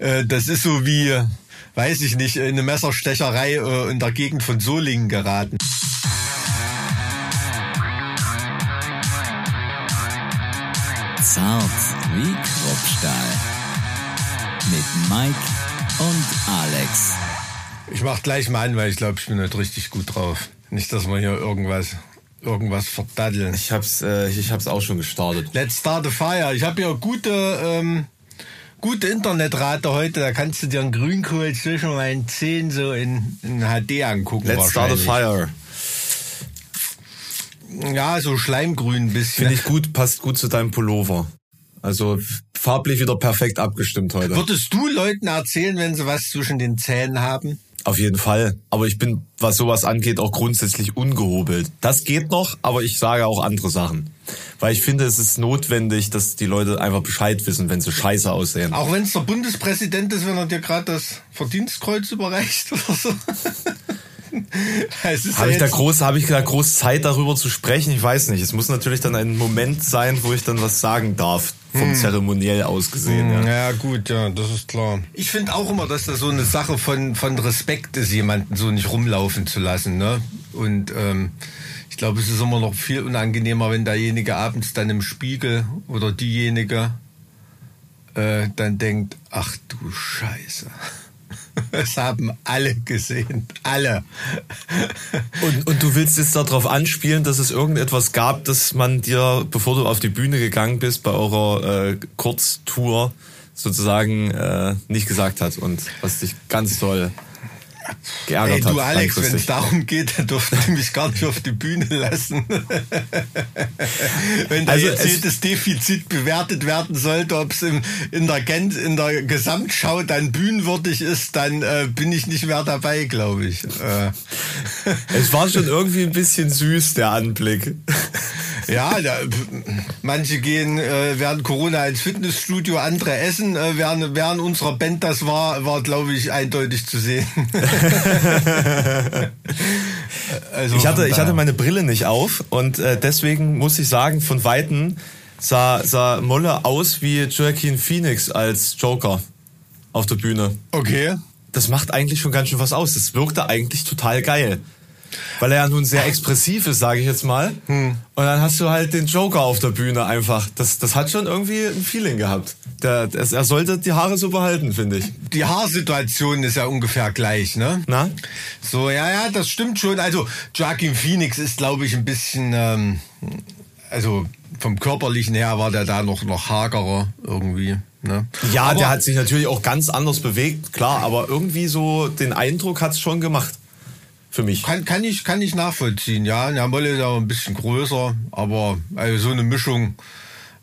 Äh, das ist so wie, weiß ich nicht, eine Messerstecherei äh, in der Gegend von Solingen geraten. Zart wie Kruppstahl. Mit Mike und Alex. Ich mach gleich mal an, weil ich glaube, ich bin nicht richtig gut drauf. Nicht, dass wir hier irgendwas irgendwas verdaddeln. Ich hab's, äh, ich hab's auch schon gestartet. Let's start a fire. Ich habe hier gute, ähm, gute Internetrate heute. Da kannst du dir einen Grünkohl zwischen meinen Zehen so in, in HD angucken. Let's start a fire. Ja, so Schleimgrün ein bisschen. Finde ich gut, passt gut zu deinem Pullover. Also farblich wieder perfekt abgestimmt heute. Würdest du Leuten erzählen, wenn sie was zwischen den Zähnen haben? Auf jeden Fall. Aber ich bin, was sowas angeht, auch grundsätzlich ungehobelt. Das geht noch, aber ich sage auch andere Sachen. Weil ich finde, es ist notwendig, dass die Leute einfach Bescheid wissen, wenn sie scheiße aussehen. Auch wenn es der Bundespräsident ist, wenn er dir gerade das Verdienstkreuz überreicht oder so. habe ich da groß, habe ich da groß Zeit darüber zu sprechen? Ich weiß nicht. Es muss natürlich dann ein Moment sein, wo ich dann was sagen darf vom hm. Zeremoniell aus gesehen. Hm, ja. ja, gut, ja, das ist klar. Ich finde auch immer, dass das so eine Sache von, von Respekt ist, jemanden so nicht rumlaufen zu lassen. Ne? Und ähm, ich glaube, es ist immer noch viel unangenehmer, wenn derjenige abends dann im Spiegel oder diejenige äh, dann denkt, ach du Scheiße. Es haben alle gesehen. Alle. Und, und du willst jetzt darauf anspielen, dass es irgendetwas gab, das man dir, bevor du auf die Bühne gegangen bist, bei eurer äh, Kurztour sozusagen äh, nicht gesagt hat und was dich ganz toll geärgert Ey, du hat, Alex, wenn es darum geht, dann durfte ich mich gar nicht auf die Bühne lassen. wenn da also jetzt das Defizit bewertet werden sollte, ob es in der, in der Gesamtschau dann bühnenwürdig ist, dann äh, bin ich nicht mehr dabei, glaube ich. Äh. Es war schon irgendwie ein bisschen süß, der Anblick. Ja, da, manche gehen äh, während Corona ins Fitnessstudio, andere essen. Äh, während, während unserer Band das war, war glaube ich eindeutig zu sehen. also, ich hatte, ich hatte meine Brille nicht auf und äh, deswegen muss ich sagen, von weitem sah, sah Molle aus wie Joaquin Phoenix als Joker auf der Bühne. Okay. Das macht eigentlich schon ganz schön was aus. Das wirkte eigentlich total geil. Weil er ja nun sehr expressiv ist, sage ich jetzt mal. Hm. Und dann hast du halt den Joker auf der Bühne einfach. Das, das hat schon irgendwie ein Feeling gehabt. Der, der, er sollte die Haare so behalten, finde ich. Die Haarsituation ist ja ungefähr gleich, ne? Na? So, ja, ja, das stimmt schon. Also Joaquin Phoenix ist, glaube ich, ein bisschen, ähm, also vom körperlichen her war der da noch, noch hagerer irgendwie. Ne? Ja, aber, der hat sich natürlich auch ganz anders bewegt, klar, aber irgendwie so den Eindruck hat's schon gemacht für mich. Kann, kann, ich, kann ich nachvollziehen, ja. Der Molle ist auch ein bisschen größer, aber also so eine Mischung,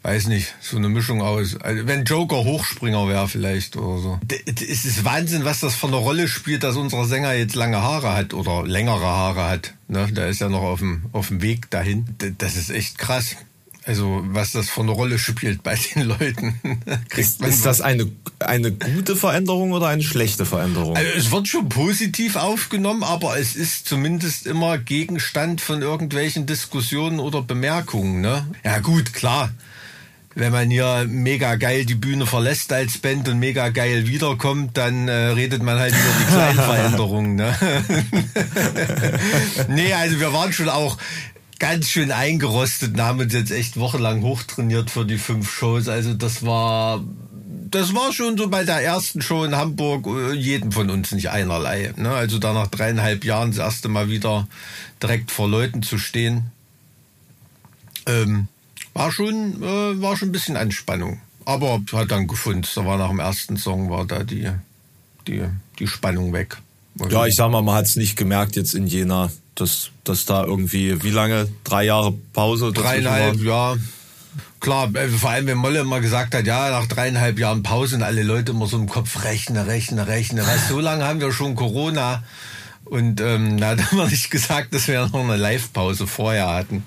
weiß nicht, so eine Mischung aus. Also wenn Joker Hochspringer wäre vielleicht oder so. Es ist Wahnsinn, was das für eine Rolle spielt, dass unser Sänger jetzt lange Haare hat oder längere Haare hat. Ne? Der ist ja noch auf dem, auf dem Weg dahin. Das ist echt krass. Also was das für eine Rolle spielt bei den Leuten. ist, ist das eine, eine gute Veränderung oder eine schlechte Veränderung? Also es wird schon positiv aufgenommen, aber es ist zumindest immer Gegenstand von irgendwelchen Diskussionen oder Bemerkungen. Ne? Ja gut, klar. Wenn man hier mega geil die Bühne verlässt als Band und mega geil wiederkommt, dann äh, redet man halt über die kleinen Veränderungen. Ne? nee, also wir waren schon auch ganz schön eingerostet und haben uns jetzt echt wochenlang hochtrainiert für die fünf Shows. Also das war, das war schon so bei der ersten Show in Hamburg äh, jedem von uns nicht einerlei. Ne? Also da nach dreieinhalb Jahren das erste Mal wieder direkt vor Leuten zu stehen, ähm, war schon, äh, war schon ein bisschen Anspannung. Aber hat dann gefunden. Da war nach dem ersten Song war da die, die, die Spannung weg. Ja, ich sag mal, man hat es nicht gemerkt jetzt in Jena, dass, dass da irgendwie, wie lange? Drei Jahre Pause? Dreieinhalb, ja. Klar, äh, vor allem wenn Molle immer gesagt hat, ja, nach dreieinhalb Jahren Pause und alle Leute immer so im Kopf rechnen, rechnen, rechnen. Was, so lange haben wir schon Corona. Und ähm, da hat man nicht gesagt, dass wir noch eine Live-Pause vorher hatten.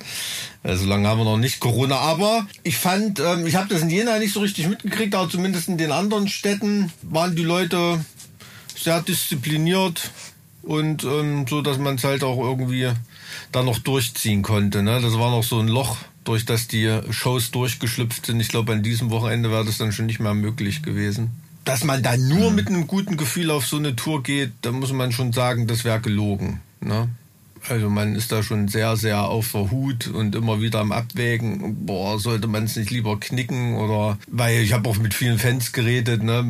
Also lange haben wir noch nicht Corona. Aber ich fand, ähm, ich habe das in Jena nicht so richtig mitgekriegt, aber zumindest in den anderen Städten waren die Leute sehr diszipliniert und ähm, so, dass man es halt auch irgendwie da noch durchziehen konnte. Ne? Das war noch so ein Loch, durch das die Shows durchgeschlüpft sind. Ich glaube, an diesem Wochenende wäre das dann schon nicht mehr möglich gewesen. dass man da nur mit einem guten Gefühl auf so eine Tour geht, da muss man schon sagen, das wäre gelogen. Ne? Also man ist da schon sehr, sehr auf der Hut und immer wieder am Abwägen, boah, sollte man es nicht lieber knicken oder weil ich habe auch mit vielen Fans geredet, ne?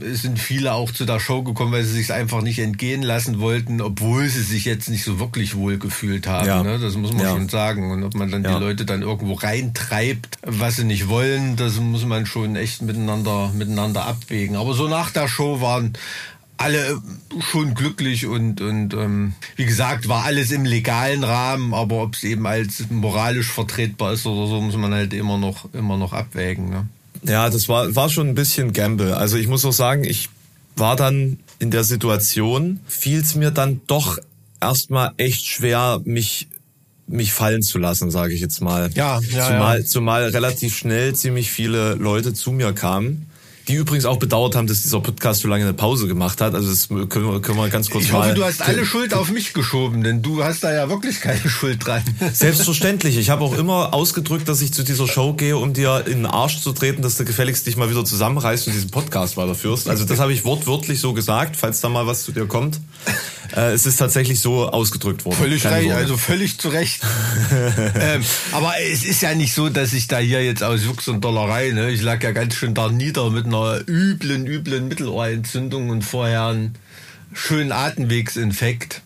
Es sind viele auch zu der Show gekommen, weil sie sich einfach nicht entgehen lassen wollten, obwohl sie sich jetzt nicht so wirklich wohl gefühlt haben. Ja. Ne? Das muss man Ja. schon sagen. Und ob man dann Ja. die Leute dann irgendwo reintreibt, was sie nicht wollen, das muss man schon echt miteinander, miteinander abwägen. Aber so nach der Show waren alle schon glücklich und, und ähm, wie gesagt, war alles im legalen Rahmen, aber ob es eben als moralisch vertretbar ist oder so, muss man halt immer noch, immer noch abwägen. Ne? Ja, das war, war schon ein bisschen Gamble. Also ich muss auch sagen, ich war dann in der Situation, fiel es mir dann doch erstmal echt schwer, mich mich fallen zu lassen, sage ich jetzt mal. Ja, ja, zumal, ja. zumal relativ schnell ziemlich viele Leute zu mir kamen, die übrigens auch bedauert haben, dass dieser Podcast so lange eine Pause gemacht hat. Also das können wir, können wir ganz kurz Ich hoffe, du hast alle Schuld auf mich geschoben, denn du hast da ja wirklich keine Schuld dran. Selbstverständlich. Ich habe auch immer ausgedrückt, dass ich zu dieser Show gehe, um dir in den Arsch zu treten, dass du gefälligst dich mal wieder zusammenreißt und diesen Podcast weiterführst. Also das habe ich wortwörtlich so gesagt, falls da mal was zu dir kommt. Äh, es ist tatsächlich so ausgedrückt worden. Völlig recht, also völlig zu Recht. ähm, aber es ist ja nicht so, dass ich da hier jetzt aus Jux und Dollerei, ne? Ich lag ja ganz schön da nieder mit einer üblen, üblen Mittelohrentzündung und vorher einen schönen Atemwegsinfekt.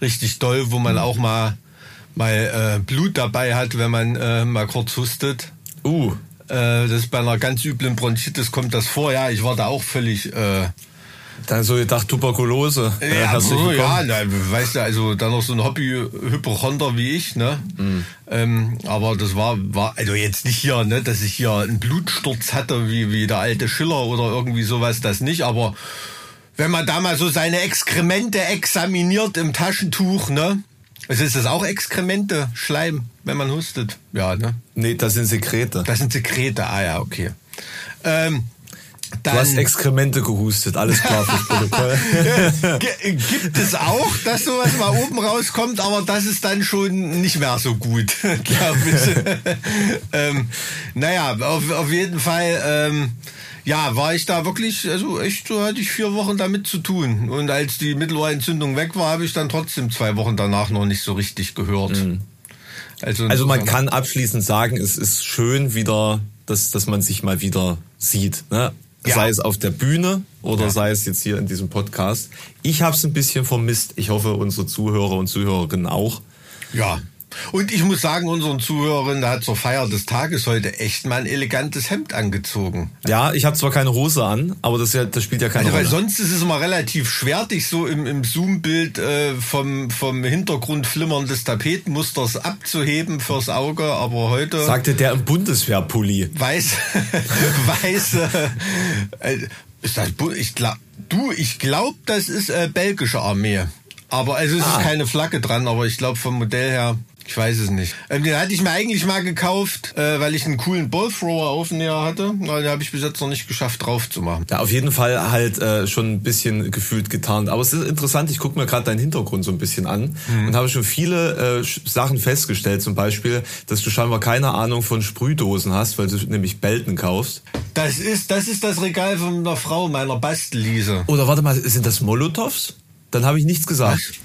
Richtig doll, wo man auch mal, mal äh, Blut dabei hat, wenn man äh, mal kurz hustet. Uh, Äh, das ist bei einer ganz üblen Bronchitis kommt das vor. Ja, ich war da auch völlig... Äh, dann so gedacht Tuberkulose. Ja, herzlich so, ja, na, weißt du, also dann noch so ein Hobby-Hypochonder wie ich, ne? Mhm. Ähm, aber das war, war, also jetzt nicht hier, ne, dass ich hier einen Blutsturz hatte, wie, wie der alte Schiller oder irgendwie sowas, das nicht, aber wenn man da mal so seine Exkremente examiniert im Taschentuch, ne? Also ist das auch Exkremente, Schleim, wenn man hustet? Ja, ne? Nee, das sind Sekrete. Das sind Sekrete, ah ja, okay. Ähm, Du hast Exkremente gehustet, alles klar fürs Protokoll. Gibt es auch, dass sowas mal oben rauskommt, aber das ist dann schon nicht mehr so gut, glaube ich. ähm, naja, auf, auf jeden Fall, ähm, ja, war ich da wirklich, also echt, so hatte ich vier Wochen damit zu tun. Und als die Mittelohrentzündung weg war, habe ich dann trotzdem zwei Wochen danach noch nicht so richtig gehört. Also, Also man kann abschließend sagen, es ist schön wieder, dass, dass man sich mal wieder sieht. Ne? Ja. Sei es auf der Bühne oder Ja. sei es jetzt hier in diesem Podcast. Ich habe es ein bisschen vermisst. Ich hoffe, unsere Zuhörer und Zuhörerinnen auch. Ja. Und ich muss sagen, unseren Zuhörern, der hat zur Feier des Tages heute echt mal ein elegantes Hemd angezogen. Ja, ich habe zwar keine Hose an, aber das, ja, das spielt ja keine Also, weil Rolle. sonst ist es immer relativ schwer, dich so im, im Zoom-Bild äh, vom, vom Hintergrund flimmern des Tapetenmusters abzuheben fürs Auge, aber heute Sagte der im Bundeswehrpulli. weiß, weiß, äh, äh, ist das, ich glaub, du, ich glaube, das ist äh, belgische Armee. Aber also es Ah. ist keine Flagge dran, aber ich glaube vom Modell her, ich weiß es nicht. Ähm, den hatte ich mir eigentlich mal gekauft, äh, weil ich einen coolen Ballthrower Aufnäher hatte. Na, Den habe ich bis jetzt noch nicht geschafft drauf zu machen. Ja, auf jeden Fall halt äh, schon ein bisschen gefühlt getarnt. Aber es ist interessant, ich gucke mir gerade deinen Hintergrund so ein bisschen an und habe schon viele äh, Sachen festgestellt. Zum Beispiel, dass du scheinbar keine Ahnung von Sprühdosen hast, weil du nämlich Belten kaufst. Das ist, das ist das Regal von einer Frau, meiner Bastelliese. Oder warte mal, sind das Molotovs? Dann habe ich nichts gesagt.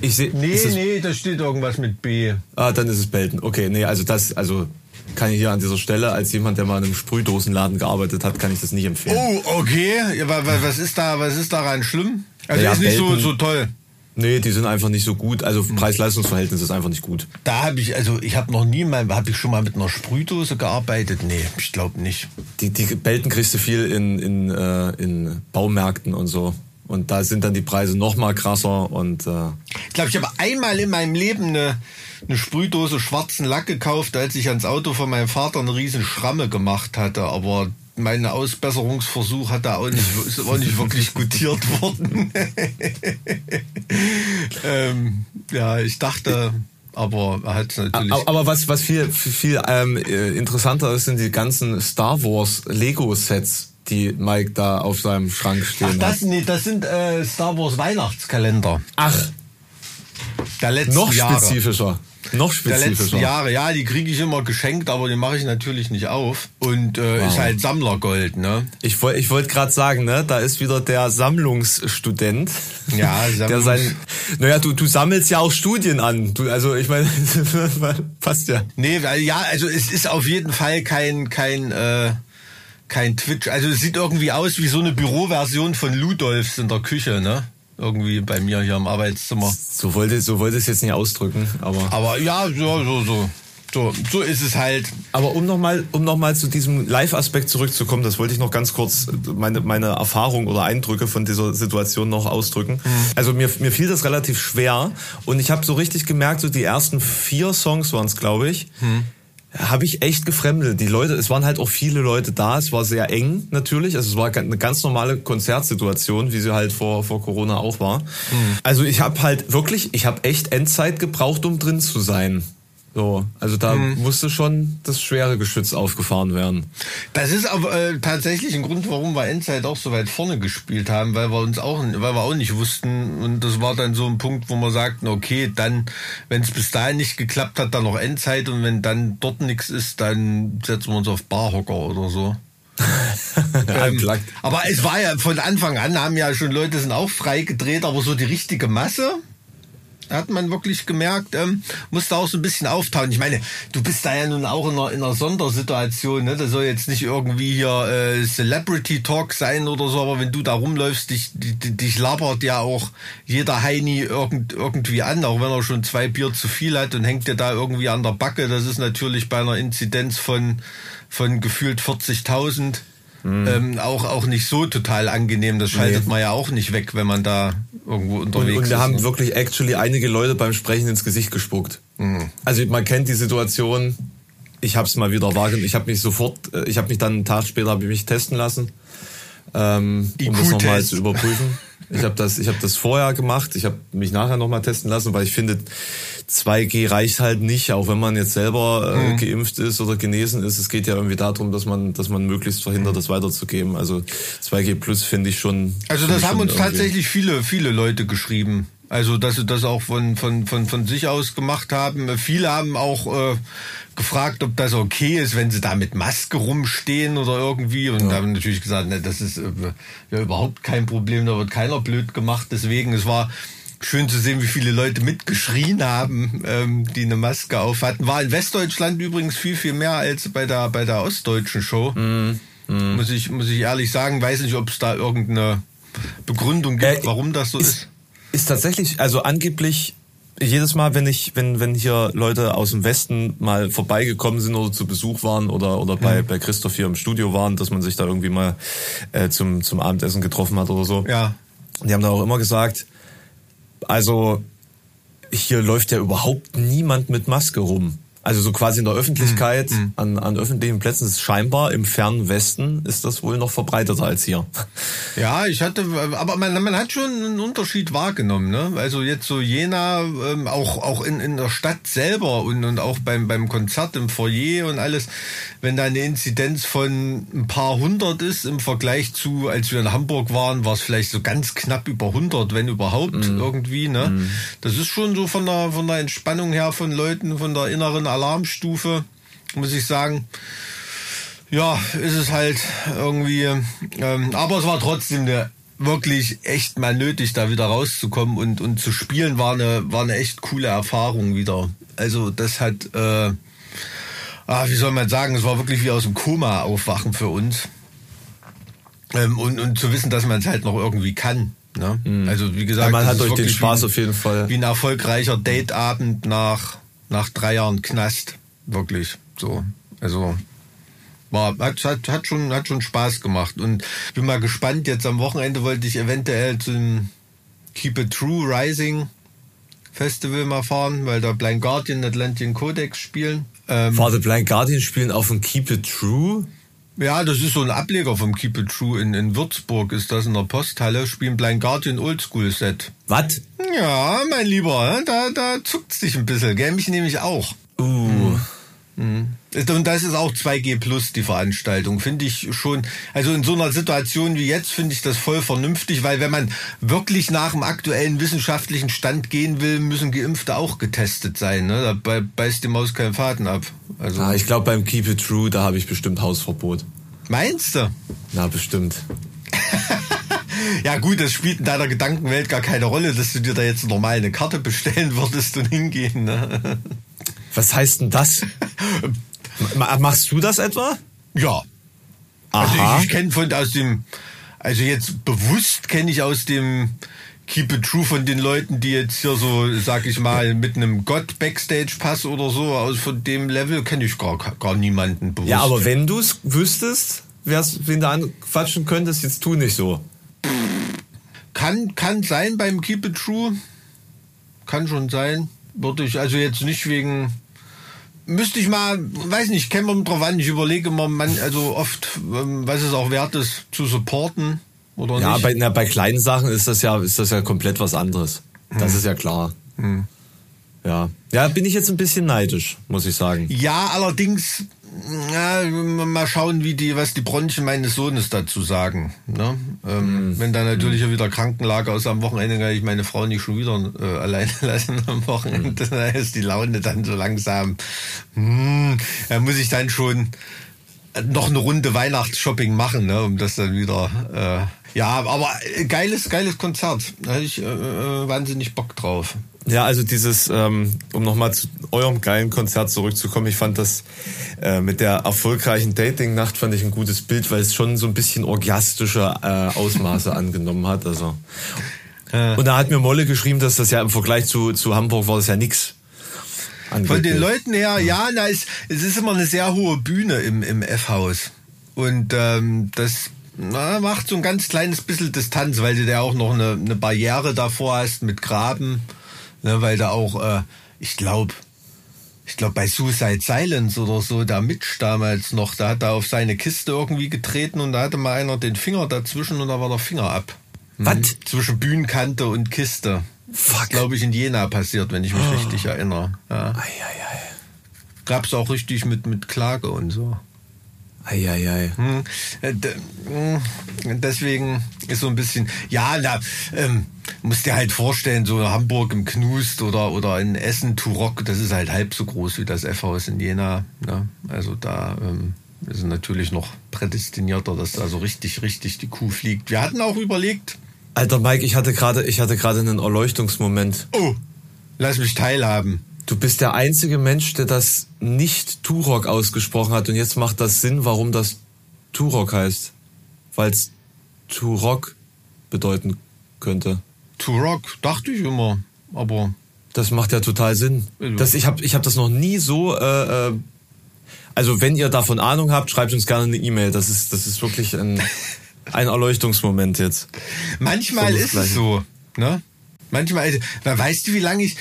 Ich sehe. Nee, das, nee, da steht irgendwas mit B. Ah, dann ist es Belten. Okay, nee, also das, also kann ich hier an dieser Stelle als jemand, der mal in einem Sprühdosenladen gearbeitet hat, kann ich das nicht empfehlen. Oh, okay. Was ist da, was ist daran schlimm? Also Ja, ist nicht so, Belten- so toll. Nee, die sind einfach nicht so gut. Also Preis-Leistungs-Verhältnis ist einfach nicht gut. Da habe ich, also ich habe noch nie mal, habe ich schon mal mit einer Sprühdose gearbeitet? Nee, ich glaube nicht. Die, die Belten kriegst du viel in, in, äh, in Baumärkten und so. Und da sind dann die Preise noch mal krasser und äh, Ich glaube, ich habe einmal in meinem Leben eine, eine Sprühdose schwarzen Lack gekauft, als ich ans Auto von meinem Vater eine riesen Schramme gemacht hatte. Aber mein Ausbesserungsversuch hat da auch nicht, ist auch nicht wirklich gutiert worden. ähm, ja, ich dachte, aber er hat es natürlich. aber, aber was was viel viel, viel ähm, äh, interessanter ist, sind die ganzen Star Wars Lego Sets, die Mike da auf seinem Schrank Ach, stehen das, hat. nee, das sind äh, Star Wars Weihnachtskalender Ach, der letzten noch Jahre. spezifischer. Noch der letzten spezifischer. Jahre. Ja, die kriege ich immer geschenkt, aber die mache ich natürlich nicht auf. Und äh, Wow. ist halt Sammlergold, ne? Ich wollte ich wollte gerade sagen, ne, da ist wieder der Sammlungsstudent. Ja, der Sammlungs- sein, naja, du, du sammelst ja auch Studien an. Du, also ich meine, passt ja. Nee, weil ja, also es ist auf jeden Fall kein, kein, äh, kein Twitch. Also es sieht irgendwie aus wie so eine Büroversion von Ludolfs in der Küche, ne? Irgendwie bei mir hier im Arbeitszimmer. So wollte, so wollte ich es jetzt nicht ausdrücken, aber. Aber ja, so, so, so. So, so ist es halt. Aber um nochmal um noch mal zu diesem Live-Aspekt zurückzukommen, das wollte ich noch ganz kurz meine, meine Erfahrung oder Eindrücke von dieser Situation noch ausdrücken. Also mir, mir fiel das relativ schwer und ich habe so richtig gemerkt, so die ersten vier Songs waren es, glaube ich, habe ich echt gefremdelt. Die Leute, es waren halt auch viele Leute da, es war sehr eng natürlich, also es war eine ganz normale Konzertsituation, wie sie halt vor, vor Corona auch war. Also ich habe halt wirklich, ich habe echt Endzeit gebraucht, um drin zu sein. So, also da musste schon das schwere Geschütz aufgefahren werden. Das ist aber äh, tatsächlich ein Grund, warum wir Endzeit auch so weit vorne gespielt haben, weil wir uns auch, weil wir auch nicht wussten und das war dann so ein Punkt, wo wir sagten, okay, dann, wenn es bis dahin nicht geklappt hat, dann noch Endzeit und wenn dann dort nichts ist, dann setzen wir uns auf Barhocker oder so. Ähm, aber es war ja von Anfang an, haben ja schon Leute sind auch frei gedreht, aber so die richtige Masse hat man wirklich gemerkt, ähm, musste auch so ein bisschen auftauen. Ich meine, du bist da ja nun auch in einer, in einer Sondersituation, ne? Das soll jetzt nicht irgendwie hier äh, Celebrity Talk sein oder so, aber wenn du da rumläufst, dich, dich, dich labert ja auch jeder Heini irgend, irgendwie an, auch wenn er schon zwei Bier zu viel hat und hängt dir da irgendwie an der Backe. Das ist natürlich bei einer Inzidenz von, von gefühlt 40.000 ähm, auch, auch nicht so total angenehm. Das schaltet Nee. man ja auch nicht weg, wenn man da irgendwo Und, unterwegs und ist. wir haben ne? wirklich actually einige Leute beim Sprechen ins Gesicht gespuckt. Also man kennt die Situation. Ich habe es mal wieder wahrgenommen. Ich habe mich sofort, äh, ich habe mich dann einen Tag später ich mich testen lassen, ähm, um das nochmal zu überprüfen. Ich habe das, ich habe das vorher gemacht. Ich habe mich nachher nochmal testen lassen, weil ich finde, 2G reicht halt nicht, auch wenn man jetzt selber Mhm. äh, geimpft ist oder genesen ist. Es geht ja irgendwie darum, dass man, dass man möglichst verhindert, das weiterzugeben. Also 2G Plus finde ich schon. Also das haben uns irgendwie- tatsächlich viele, viele Leute geschrieben. Also dass sie das auch von, von, von, von sich aus gemacht haben. Viele haben auch äh, gefragt, ob das okay ist, wenn sie da mit Maske rumstehen oder irgendwie. Und haben natürlich gesagt, ne, das ist äh, ja überhaupt kein Problem, da wird keiner blöd gemacht. Deswegen, es war schön zu sehen, wie viele Leute mitgeschrien haben, ähm, die eine Maske auf hatten. War in Westdeutschland übrigens viel, viel mehr als bei der, bei der ostdeutschen Show. Muss ich, muss ich ehrlich sagen, weiß nicht, ob es da irgendeine Begründung gibt, Äh, warum das so ist. Ist tatsächlich, also angeblich jedes Mal, wenn ich, wenn, wenn hier Leute aus dem Westen mal vorbeigekommen sind oder zu Besuch waren oder, oder bei, bei Christoph hier im Studio waren, dass man sich da irgendwie mal äh, zum, zum Abendessen getroffen hat oder so. Ja. Die haben da auch immer gesagt, also hier läuft ja überhaupt niemand mit Maske rum. Also so quasi in der Öffentlichkeit, an, an öffentlichen Plätzen ist scheinbar im fernen Westen ist das wohl noch verbreiteter als hier. Ja, ich hatte, aber man, man hat schon einen Unterschied wahrgenommen, ne? Also jetzt so Jena, ähm, auch, auch in, in der Stadt selber und, und auch beim, beim Konzert im Foyer und alles, wenn da eine Inzidenz von ein paar hundert ist im Vergleich zu, als wir in Hamburg waren, war es vielleicht so ganz knapp über 100, wenn überhaupt irgendwie, ne? Das ist schon so von der, von der Entspannung her von Leuten, von der inneren Alarmstufe, muss ich sagen. Ja, ist es halt irgendwie. Ähm, aber es war trotzdem eine wirklich echt mal nötig, da wieder rauszukommen und, und zu spielen, war eine, war eine echt coole Erfahrung wieder. Also das hat, äh, ah, wie soll man sagen, es war wirklich wie aus dem Koma aufwachen für uns. Ähm, und, und zu wissen, dass man es halt noch irgendwie kann. Ne? Also wie gesagt, Ja, man hat euch den Spaß ein- auf jeden Fall. Wie ein erfolgreicher Dateabend nach, nach drei Jahren Knast. Wirklich. So. Also war, hat, hat, hat, schon, hat schon Spaß gemacht. Und bin mal gespannt, jetzt am Wochenende wollte ich eventuell zum Keep It True Rising Festival mal fahren, weil da Blind Guardian Atlantic Codex spielen. Ähm, The Blind Guardian spielen auf dem Keep It True? Ja, das ist so ein Ableger vom Keep It True in, in Würzburg, ist das in der Posthalle, spielen Blind Guardian Oldschool Set. Was? Ja, mein Lieber, da, da zuckt's dich ein bisschen, gell? Mich nämlich auch. Uh. Und das ist auch 2G Plus, die Veranstaltung, finde ich schon. Also in so einer Situation wie jetzt finde ich das voll vernünftig, weil wenn man wirklich nach dem aktuellen wissenschaftlichen Stand gehen will, müssen Geimpfte auch getestet sein. Ne? Da beißt die Maus keinen Faden ab. Also ah, ich glaube beim Keep It True, da habe ich bestimmt Hausverbot. Meinst du? Na, bestimmt. ja gut, das spielt in deiner Gedankenwelt gar keine Rolle, dass du dir da jetzt normal eine Karte bestellen würdest und hingehen. Ne? Was heißt denn das? Machst du das etwa? Ja. Also Aha. Also ich, ich kenne von aus dem, also jetzt bewusst kenne ich aus dem Keep It True von den Leuten, die jetzt hier so, sag ich mal, mit einem Gott Backstage Pass oder so, aus von dem Level kenne ich gar, gar niemanden bewusst. Ja, aber wenn du es wüsstest, wär's, wen du anquatschen könntest, jetzt tu nicht so. Kann, kann sein beim Keep It True. Kann schon sein. Würde ich also jetzt nicht wegen, müsste ich mal, weiß nicht, käme man drauf an. Ich überlege mal, man, also oft, ähm, was es auch wert ist, zu supporten oder ja, nicht. Bei, na, bei kleinen Sachen ist das ja, ist das ja komplett was anderes. Das hm. ist ja klar. Hm. Ja. Ja, bin ich jetzt ein bisschen neidisch, muss ich sagen. Ja, allerdings ja, mal schauen, wie die, was die Bronchien meines Sohnes dazu sagen. Ne? Ähm, mhm. Wenn da natürlich mhm. wieder Krankenlage aus am Wochenende, kann ich meine Frau nicht schon wieder äh, alleine lassen am Wochenende. Mhm. Da ist die Laune dann so langsam. Hm, da muss ich dann schon noch eine Runde Weihnachtsshopping machen, ne, um das dann wieder. Äh, ja, aber geiles, geiles Konzert. Da hatte ich äh, äh wahnsinnig Bock drauf. Ja, also dieses, ähm, um nochmal zu eurem geilen Konzert zurückzukommen, ich fand das äh, mit der erfolgreichen Dating-Nacht fand ich ein gutes Bild, weil es schon so ein bisschen orgiastische äh, Ausmaße angenommen hat. Also. Äh. Und da hat mir Molle geschrieben, dass das ja im Vergleich zu, zu Hamburg war das ja nix. Von den Leuten her, ja, na, es, es ist immer eine sehr hohe Bühne im, im F-Haus. Und ähm, das na, macht so ein ganz kleines bisschen Distanz, weil du da auch noch eine, eine Barriere davor hast mit Graben. Ne, weil da auch, äh, ich glaube, ich glaube bei Suicide Silence oder so, der Mitch damals noch, da hat er auf seine Kiste irgendwie getreten und da hatte mal einer den Finger dazwischen und da war der Finger ab. Mhm. Was? Zwischen Bühnenkante und Kiste. Fuck. glaube ich in Jena passiert, wenn ich mich oh. richtig erinnere. Ja. Ei, ei, ei. Gab's auch richtig mit, mit Klage und so. Eieiei. Hm. Äh, hm. Deswegen ist so ein bisschen, ja, na, ähm, musst dir halt vorstellen, so Hamburg im Knust oder, oder in Essen, Turok, das ist halt halb so groß wie das F-Haus in Jena. Ne? Also da ähm, ist natürlich noch prädestinierter, dass da so richtig, richtig die Kuh fliegt. Wir hatten auch überlegt. Alter Mike, ich hatte gerade, ich hatte gerade einen Erleuchtungsmoment. Oh, lass mich teilhaben. Du bist der einzige Mensch, der das nicht Turok ausgesprochen hat. Und jetzt macht das Sinn, warum das Turok heißt. Weil es Turok bedeuten könnte. Turok, dachte ich immer. Aber. Das macht ja total Sinn. Das, ich habe ich hab das noch nie so. Äh, äh, also, wenn ihr davon Ahnung habt, schreibt uns gerne eine E-Mail. Das ist, das ist wirklich ein, ein Erleuchtungsmoment jetzt. Manchmal ist es so. Ne? Manchmal, also, weißt du, wie lange ich,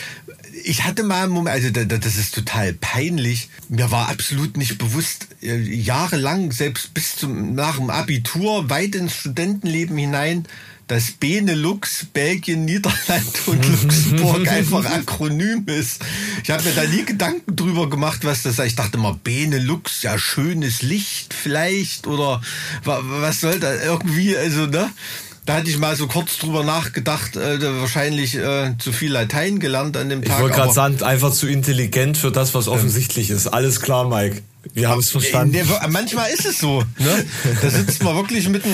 ich hatte mal einen Moment, also das ist total peinlich. Mir war absolut nicht bewusst, äh, jahrelang, selbst bis zum, nach dem Abitur, weit ins Studentenleben hinein, dass Benelux, Belgien, Niederland und Luxemburg einfach Akronym ist. Ich habe mir da nie Gedanken drüber gemacht, was das ist. Ich dachte mal, Benelux, ja, schönes Licht vielleicht oder was soll da irgendwie, also, ne? Da hatte ich mal so kurz drüber nachgedacht, äh, wahrscheinlich äh, zu viel Latein gelernt an dem Tag. Ich wollte gerade sagen, einfach zu intelligent für das, was offensichtlich ist. Alles klar, Mike. Wir haben es verstanden. Ne, manchmal ist es so. Ne? Da sitzt man wirklich mit dem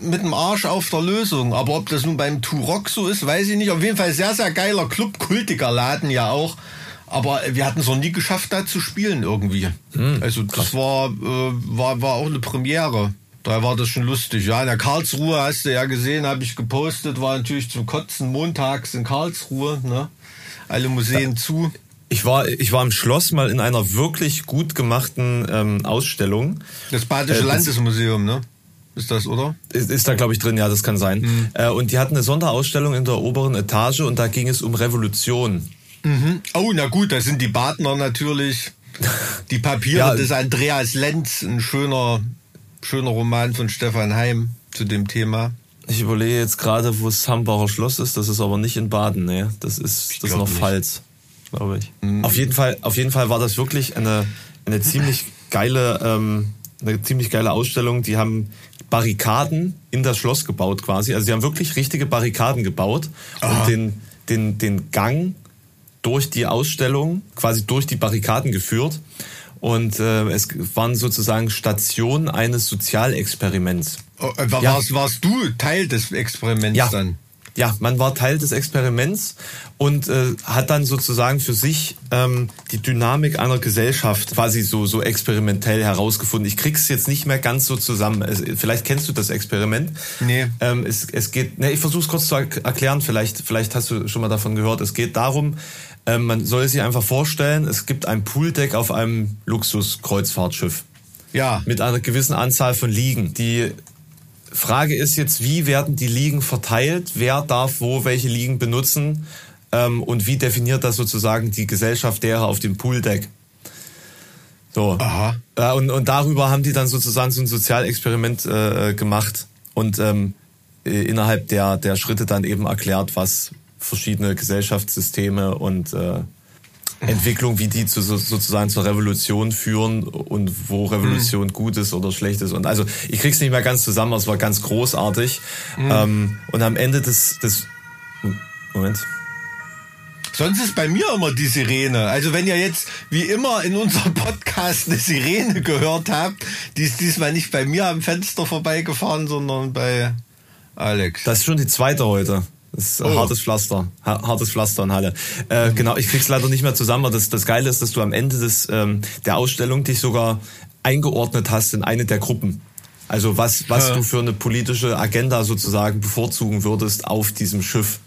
mit dem Arsch auf der Lösung. Aber ob das nun beim Turok so ist, weiß ich nicht. Auf jeden Fall sehr, sehr geiler Club, kultiger Laden ja auch. Aber wir hatten es noch nie geschafft, da zu spielen irgendwie. Hm, also das war, äh, war, war auch eine Premiere. Da war das schon lustig. Ja, in der Karlsruhe hast du ja gesehen, habe ich gepostet, war natürlich zum Kotzen montags in Karlsruhe, ne? Alle Museen ja. zu. Ich war, ich war im Schloss mal in einer wirklich gut gemachten ähm, Ausstellung. Das Badische äh, Landesmuseum, ne? Ist das, oder? Ist, ist da, glaube ich, drin, ja, das kann sein. Mhm. Äh, und die hatten eine Sonderausstellung in der oberen Etage und da ging es um Revolution. Mhm. Oh, na gut, da sind die Badner natürlich. Die Papiere ja. des Andreas Lenz, ein schöner schöner Roman von Stefan Heim zu dem Thema. Ich überlege jetzt gerade, wo das Hambacher Schloss ist. Das ist aber nicht in Baden, ne? Das ist, das ist noch nicht. Pfalz, glaube ich. Mhm. Auf jeden Fall, auf jeden Fall war das wirklich eine eine ziemlich geile, ähm, eine ziemlich geile Ausstellung. Die haben Barrikaden in das Schloss gebaut quasi. Also sie haben wirklich richtige Barrikaden gebaut Aha. und den, den, den Gang durch die Ausstellung quasi durch die Barrikaden geführt. Und äh, es waren sozusagen Stationen eines Sozialexperiments. Oh, äh, warst, ja. warst du Teil des Experiments ja. dann? ja, man war Teil des Experiments und äh, hat dann sozusagen für sich ähm, die Dynamik einer Gesellschaft quasi so so experimentell herausgefunden. Ich krieg's jetzt nicht mehr ganz so zusammen. Es, vielleicht kennst du das Experiment. Nee. Ähm, es, es geht, ne, ich versuche kurz zu erklären. Vielleicht vielleicht hast du schon mal davon gehört. Es geht darum, ähm, man soll sich einfach vorstellen, es gibt ein Pooldeck auf einem Luxuskreuzfahrtschiff. Ja. Mit einer gewissen Anzahl von Liegen, die Frage ist jetzt, wie werden die Ligen verteilt? Wer darf wo welche Ligen benutzen? Ähm, und wie definiert das sozusagen die Gesellschaft derer auf dem Pooldeck? So. Aha. Äh, und, und darüber haben die dann sozusagen so ein Sozialexperiment äh, gemacht und ähm, äh, innerhalb der, der Schritte dann eben erklärt, was verschiedene Gesellschaftssysteme und äh, Entwicklung, wie die zu, sozusagen zur Revolution führen und wo Revolution mhm. gut ist oder schlecht ist. Und also ich krieg's nicht mehr ganz zusammen, aber es war ganz großartig. Mhm. Ähm, und am Ende des, des Moment. Sonst ist bei mir immer die Sirene. Also wenn ihr jetzt wie immer in unserem Podcast eine Sirene gehört habt, die ist diesmal nicht bei mir am Fenster vorbeigefahren, sondern bei Alex. Das ist schon die zweite heute. Das ist oh. hartes Pflaster. hartes Pflaster in Halle. Äh, genau, ich krieg's leider nicht mehr zusammen, aber das, das Geile ist, dass du am Ende des, ähm, der Ausstellung dich sogar eingeordnet hast in eine der Gruppen. Also was, was ja. du für eine politische Agenda sozusagen bevorzugen würdest auf diesem Schiff.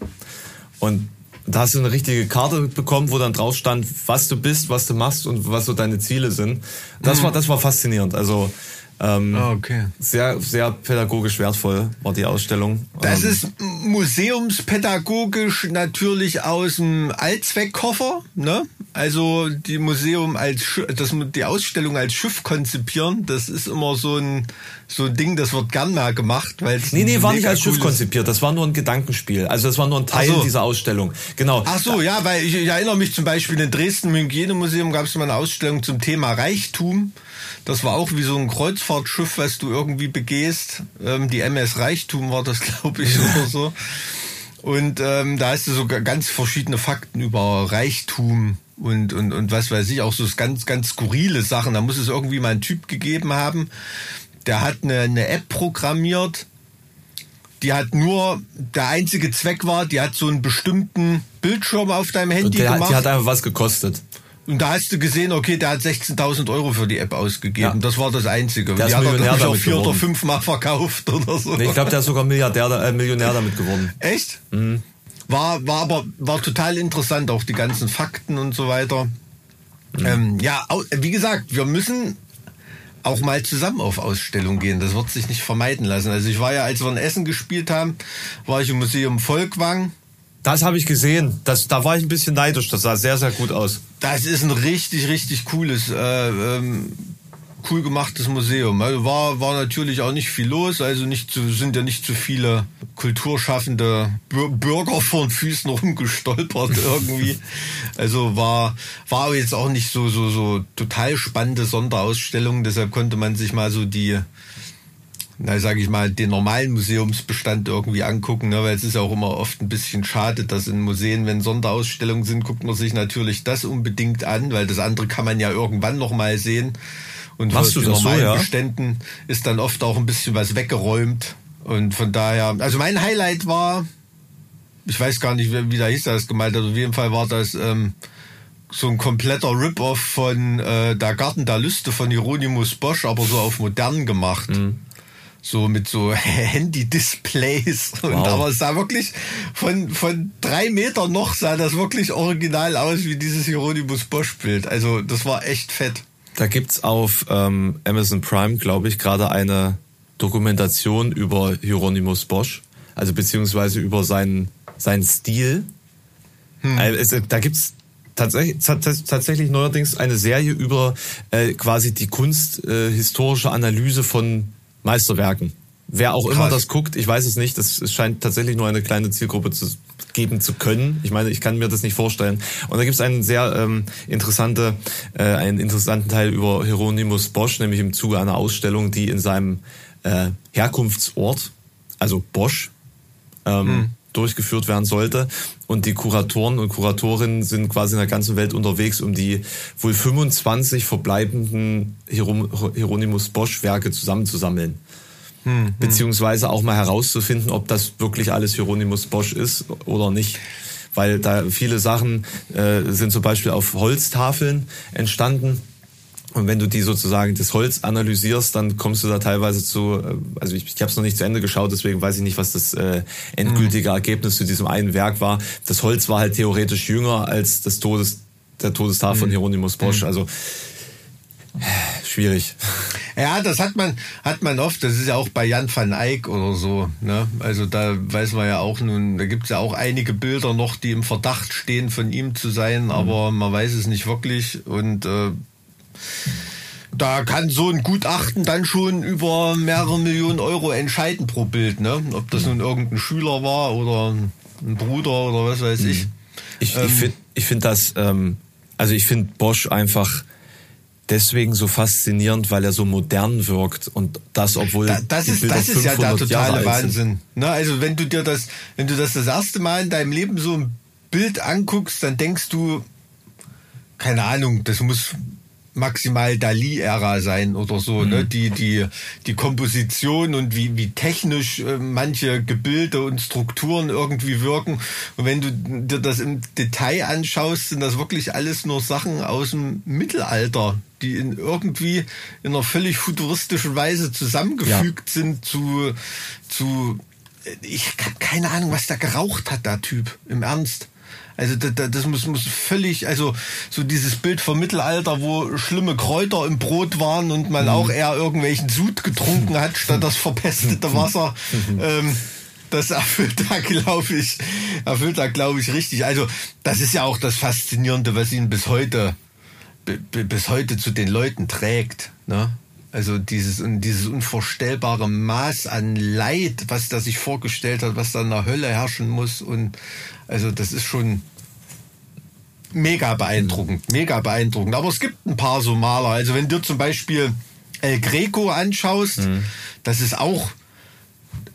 Und da hast du eine richtige Karte bekommen, wo dann drauf stand, was du bist, was du machst und was so deine Ziele sind. Das mhm. war, das war faszinierend. Also ähm, ah, okay. Sehr, sehr pädagogisch wertvoll war die Ausstellung. Das ähm, ist museumspädagogisch natürlich aus dem Allzweckkoffer, ne? Also die Museum als das die Ausstellung als Schiff konzipieren, das ist immer so ein so ein Ding, das wird gern mal gemacht, weil Nee, nee, war nicht als Schiff konzipiert, das war nur ein Gedankenspiel. Also das war nur ein Teil so. dieser Ausstellung. Genau. Ach so, ja, weil ich, ich erinnere mich zum Beispiel in Dresden im Hygienemuseum gab es mal eine Ausstellung zum Thema Reichtum. Das war auch wie so ein Kreuzfahrtschiff, was du irgendwie begehst. Ähm, die MS Reichtum war das, glaube ich, oder so. Und ähm, da hast du so ganz verschiedene Fakten über Reichtum und, und, und was weiß ich, auch so ganz, ganz skurrile Sachen. Da muss es irgendwie mal einen Typ gegeben haben, der hat eine, eine App programmiert, die hat nur, der einzige Zweck war, die hat so einen bestimmten Bildschirm auf deinem Handy der, gemacht. Die hat einfach was gekostet. Und da hast du gesehen, okay, der hat 16.000 Euro für die App ausgegeben. Ja. Das war das Einzige. Der die hat er schon vier geworden. oder fünfmal verkauft oder so. Nee, ich glaube, der ist sogar Milliardär, äh, Millionär damit geworden. Echt? Mhm. War, war aber war total interessant, auch die ganzen Fakten und so weiter. Mhm. Ähm, ja, wie gesagt, wir müssen auch mal zusammen auf Ausstellung gehen. Das wird sich nicht vermeiden lassen. Also ich war ja, als wir in Essen gespielt haben, war ich im Museum Volkwang das habe ich gesehen. Das, da war ich ein bisschen neidisch. Das sah sehr, sehr gut aus. Das ist ein richtig, richtig cooles, äh, ähm, cool gemachtes Museum. Also war, war natürlich auch nicht viel los. Also nicht zu, sind ja nicht zu viele kulturschaffende Bürger vor den Füßen rumgestolpert irgendwie. Also war, war jetzt auch nicht so, so, so total spannende Sonderausstellung. Deshalb konnte man sich mal so die, na, sage ich mal, den normalen Museumsbestand irgendwie angucken, ne? weil es ist ja auch immer oft ein bisschen schade, dass in Museen, wenn Sonderausstellungen sind, guckt man sich natürlich das unbedingt an, weil das andere kann man ja irgendwann noch mal sehen. Und Machst aus den normalen so, ja? Beständen ist dann oft auch ein bisschen was weggeräumt. Und von daher, also mein Highlight war, ich weiß gar nicht, wie, wie da hieß das gemalt hat, auf jeden Fall war das ähm, so ein kompletter Rip-Off von äh, Der Garten der Lüste von Hieronymus Bosch, aber so auf modern gemacht. Mhm so mit so Handy-Displays. Wow. Und aber es sah wirklich von, von drei Metern noch sah das wirklich original aus wie dieses Hieronymus Bosch-Bild. Also das war echt fett. Da gibt's auf ähm, Amazon Prime, glaube ich, gerade eine Dokumentation über Hieronymus Bosch, also beziehungsweise über seinen, seinen Stil. Hm. Also, da gibt's tatsächlich, tatsächlich neuerdings eine Serie über äh, quasi die kunsthistorische äh, Analyse von Meisterwerken. Wer auch Krass. immer das guckt, ich weiß es nicht, das scheint tatsächlich nur eine kleine Zielgruppe zu, geben zu können. Ich meine, ich kann mir das nicht vorstellen. Und da gibt es einen sehr ähm, interessante, äh, einen interessanten Teil über Hieronymus Bosch, nämlich im Zuge einer Ausstellung, die in seinem äh, Herkunftsort, also Bosch, ähm, hm. Durchgeführt werden sollte. Und die Kuratoren und Kuratorinnen sind quasi in der ganzen Welt unterwegs, um die wohl 25 verbleibenden Hieronymus Bosch Werke zusammenzusammeln. Hm, hm, beziehungsweise auch mal herauszufinden, ob das wirklich alles Hieronymus Bosch ist oder nicht. Weil da viele Sachen äh, sind zum Beispiel auf Holztafeln entstanden. Und wenn du die sozusagen das Holz analysierst, dann kommst du da teilweise zu, äh, also ich, ich habe es noch nicht zu Ende geschaut, deswegen weiß ich nicht, was das äh, endgültige hm. Ergebnis zu diesem einen Werk war. Das Holz war halt theoretisch jünger als das Todes, der Todestafel mhm. von Hieronymus Bosch. Mhm. Also schwierig. Ja, das hat man, hat man oft. Das ist ja auch bei Jan van Eyck oder so. Ne? Also da weiß man ja auch nun, da gibt es ja auch einige Bilder noch, die im Verdacht stehen, von ihm zu sein, mhm. aber man weiß es nicht wirklich. Und äh, da kann so ein Gutachten dann schon über mehrere Millionen Euro entscheiden pro Bild. Ne? Ob das nun irgendein Schüler war oder ein Bruder oder was weiß ich. Ich, ähm, ich finde ich find das, ähm, also ich finde Bosch einfach deswegen so faszinierend, weil er so modern wirkt und das, obwohl da, das ist das ist ja der totale Wahnsinn. Ne, also wenn du dir das, wenn du das das erste Mal in deinem Leben so ein Bild anguckst, dann denkst du, keine Ahnung, das muss maximal Dali-Ära sein oder so, ne? mhm. ne? Die, die, die Komposition und wie, wie technisch äh, manche Gebilde und Strukturen irgendwie wirken. Und wenn du dir das im Detail anschaust, sind das wirklich alles nur Sachen aus dem Mittelalter, die in irgendwie in einer völlig futuristischen Weise zusammengefügt ja. sind zu, zu, ich habe keine Ahnung, was der geraucht hat, der Typ, im Ernst. Also das, das muss, muss völlig, also so dieses Bild vom Mittelalter, wo schlimme Kräuter im Brot waren und man mhm. auch eher irgendwelchen Sud getrunken hat, statt das verpestete Wasser. Mhm. ähm, das erfüllt da, glaube ich, erfüllt da, glaube ich, richtig. Also das ist ja auch das Faszinierende, was ihn bis heute, bis heute zu den Leuten trägt. Ne? Also dieses, dieses unvorstellbare Maß an Leid, was der sich vorgestellt hat, was da in der Hölle herrschen muss. Und also das ist schon mega beeindruckend, mega beeindruckend. Aber es gibt ein paar so Maler. Also wenn du zum Beispiel El Greco anschaust, mhm. das ist auch,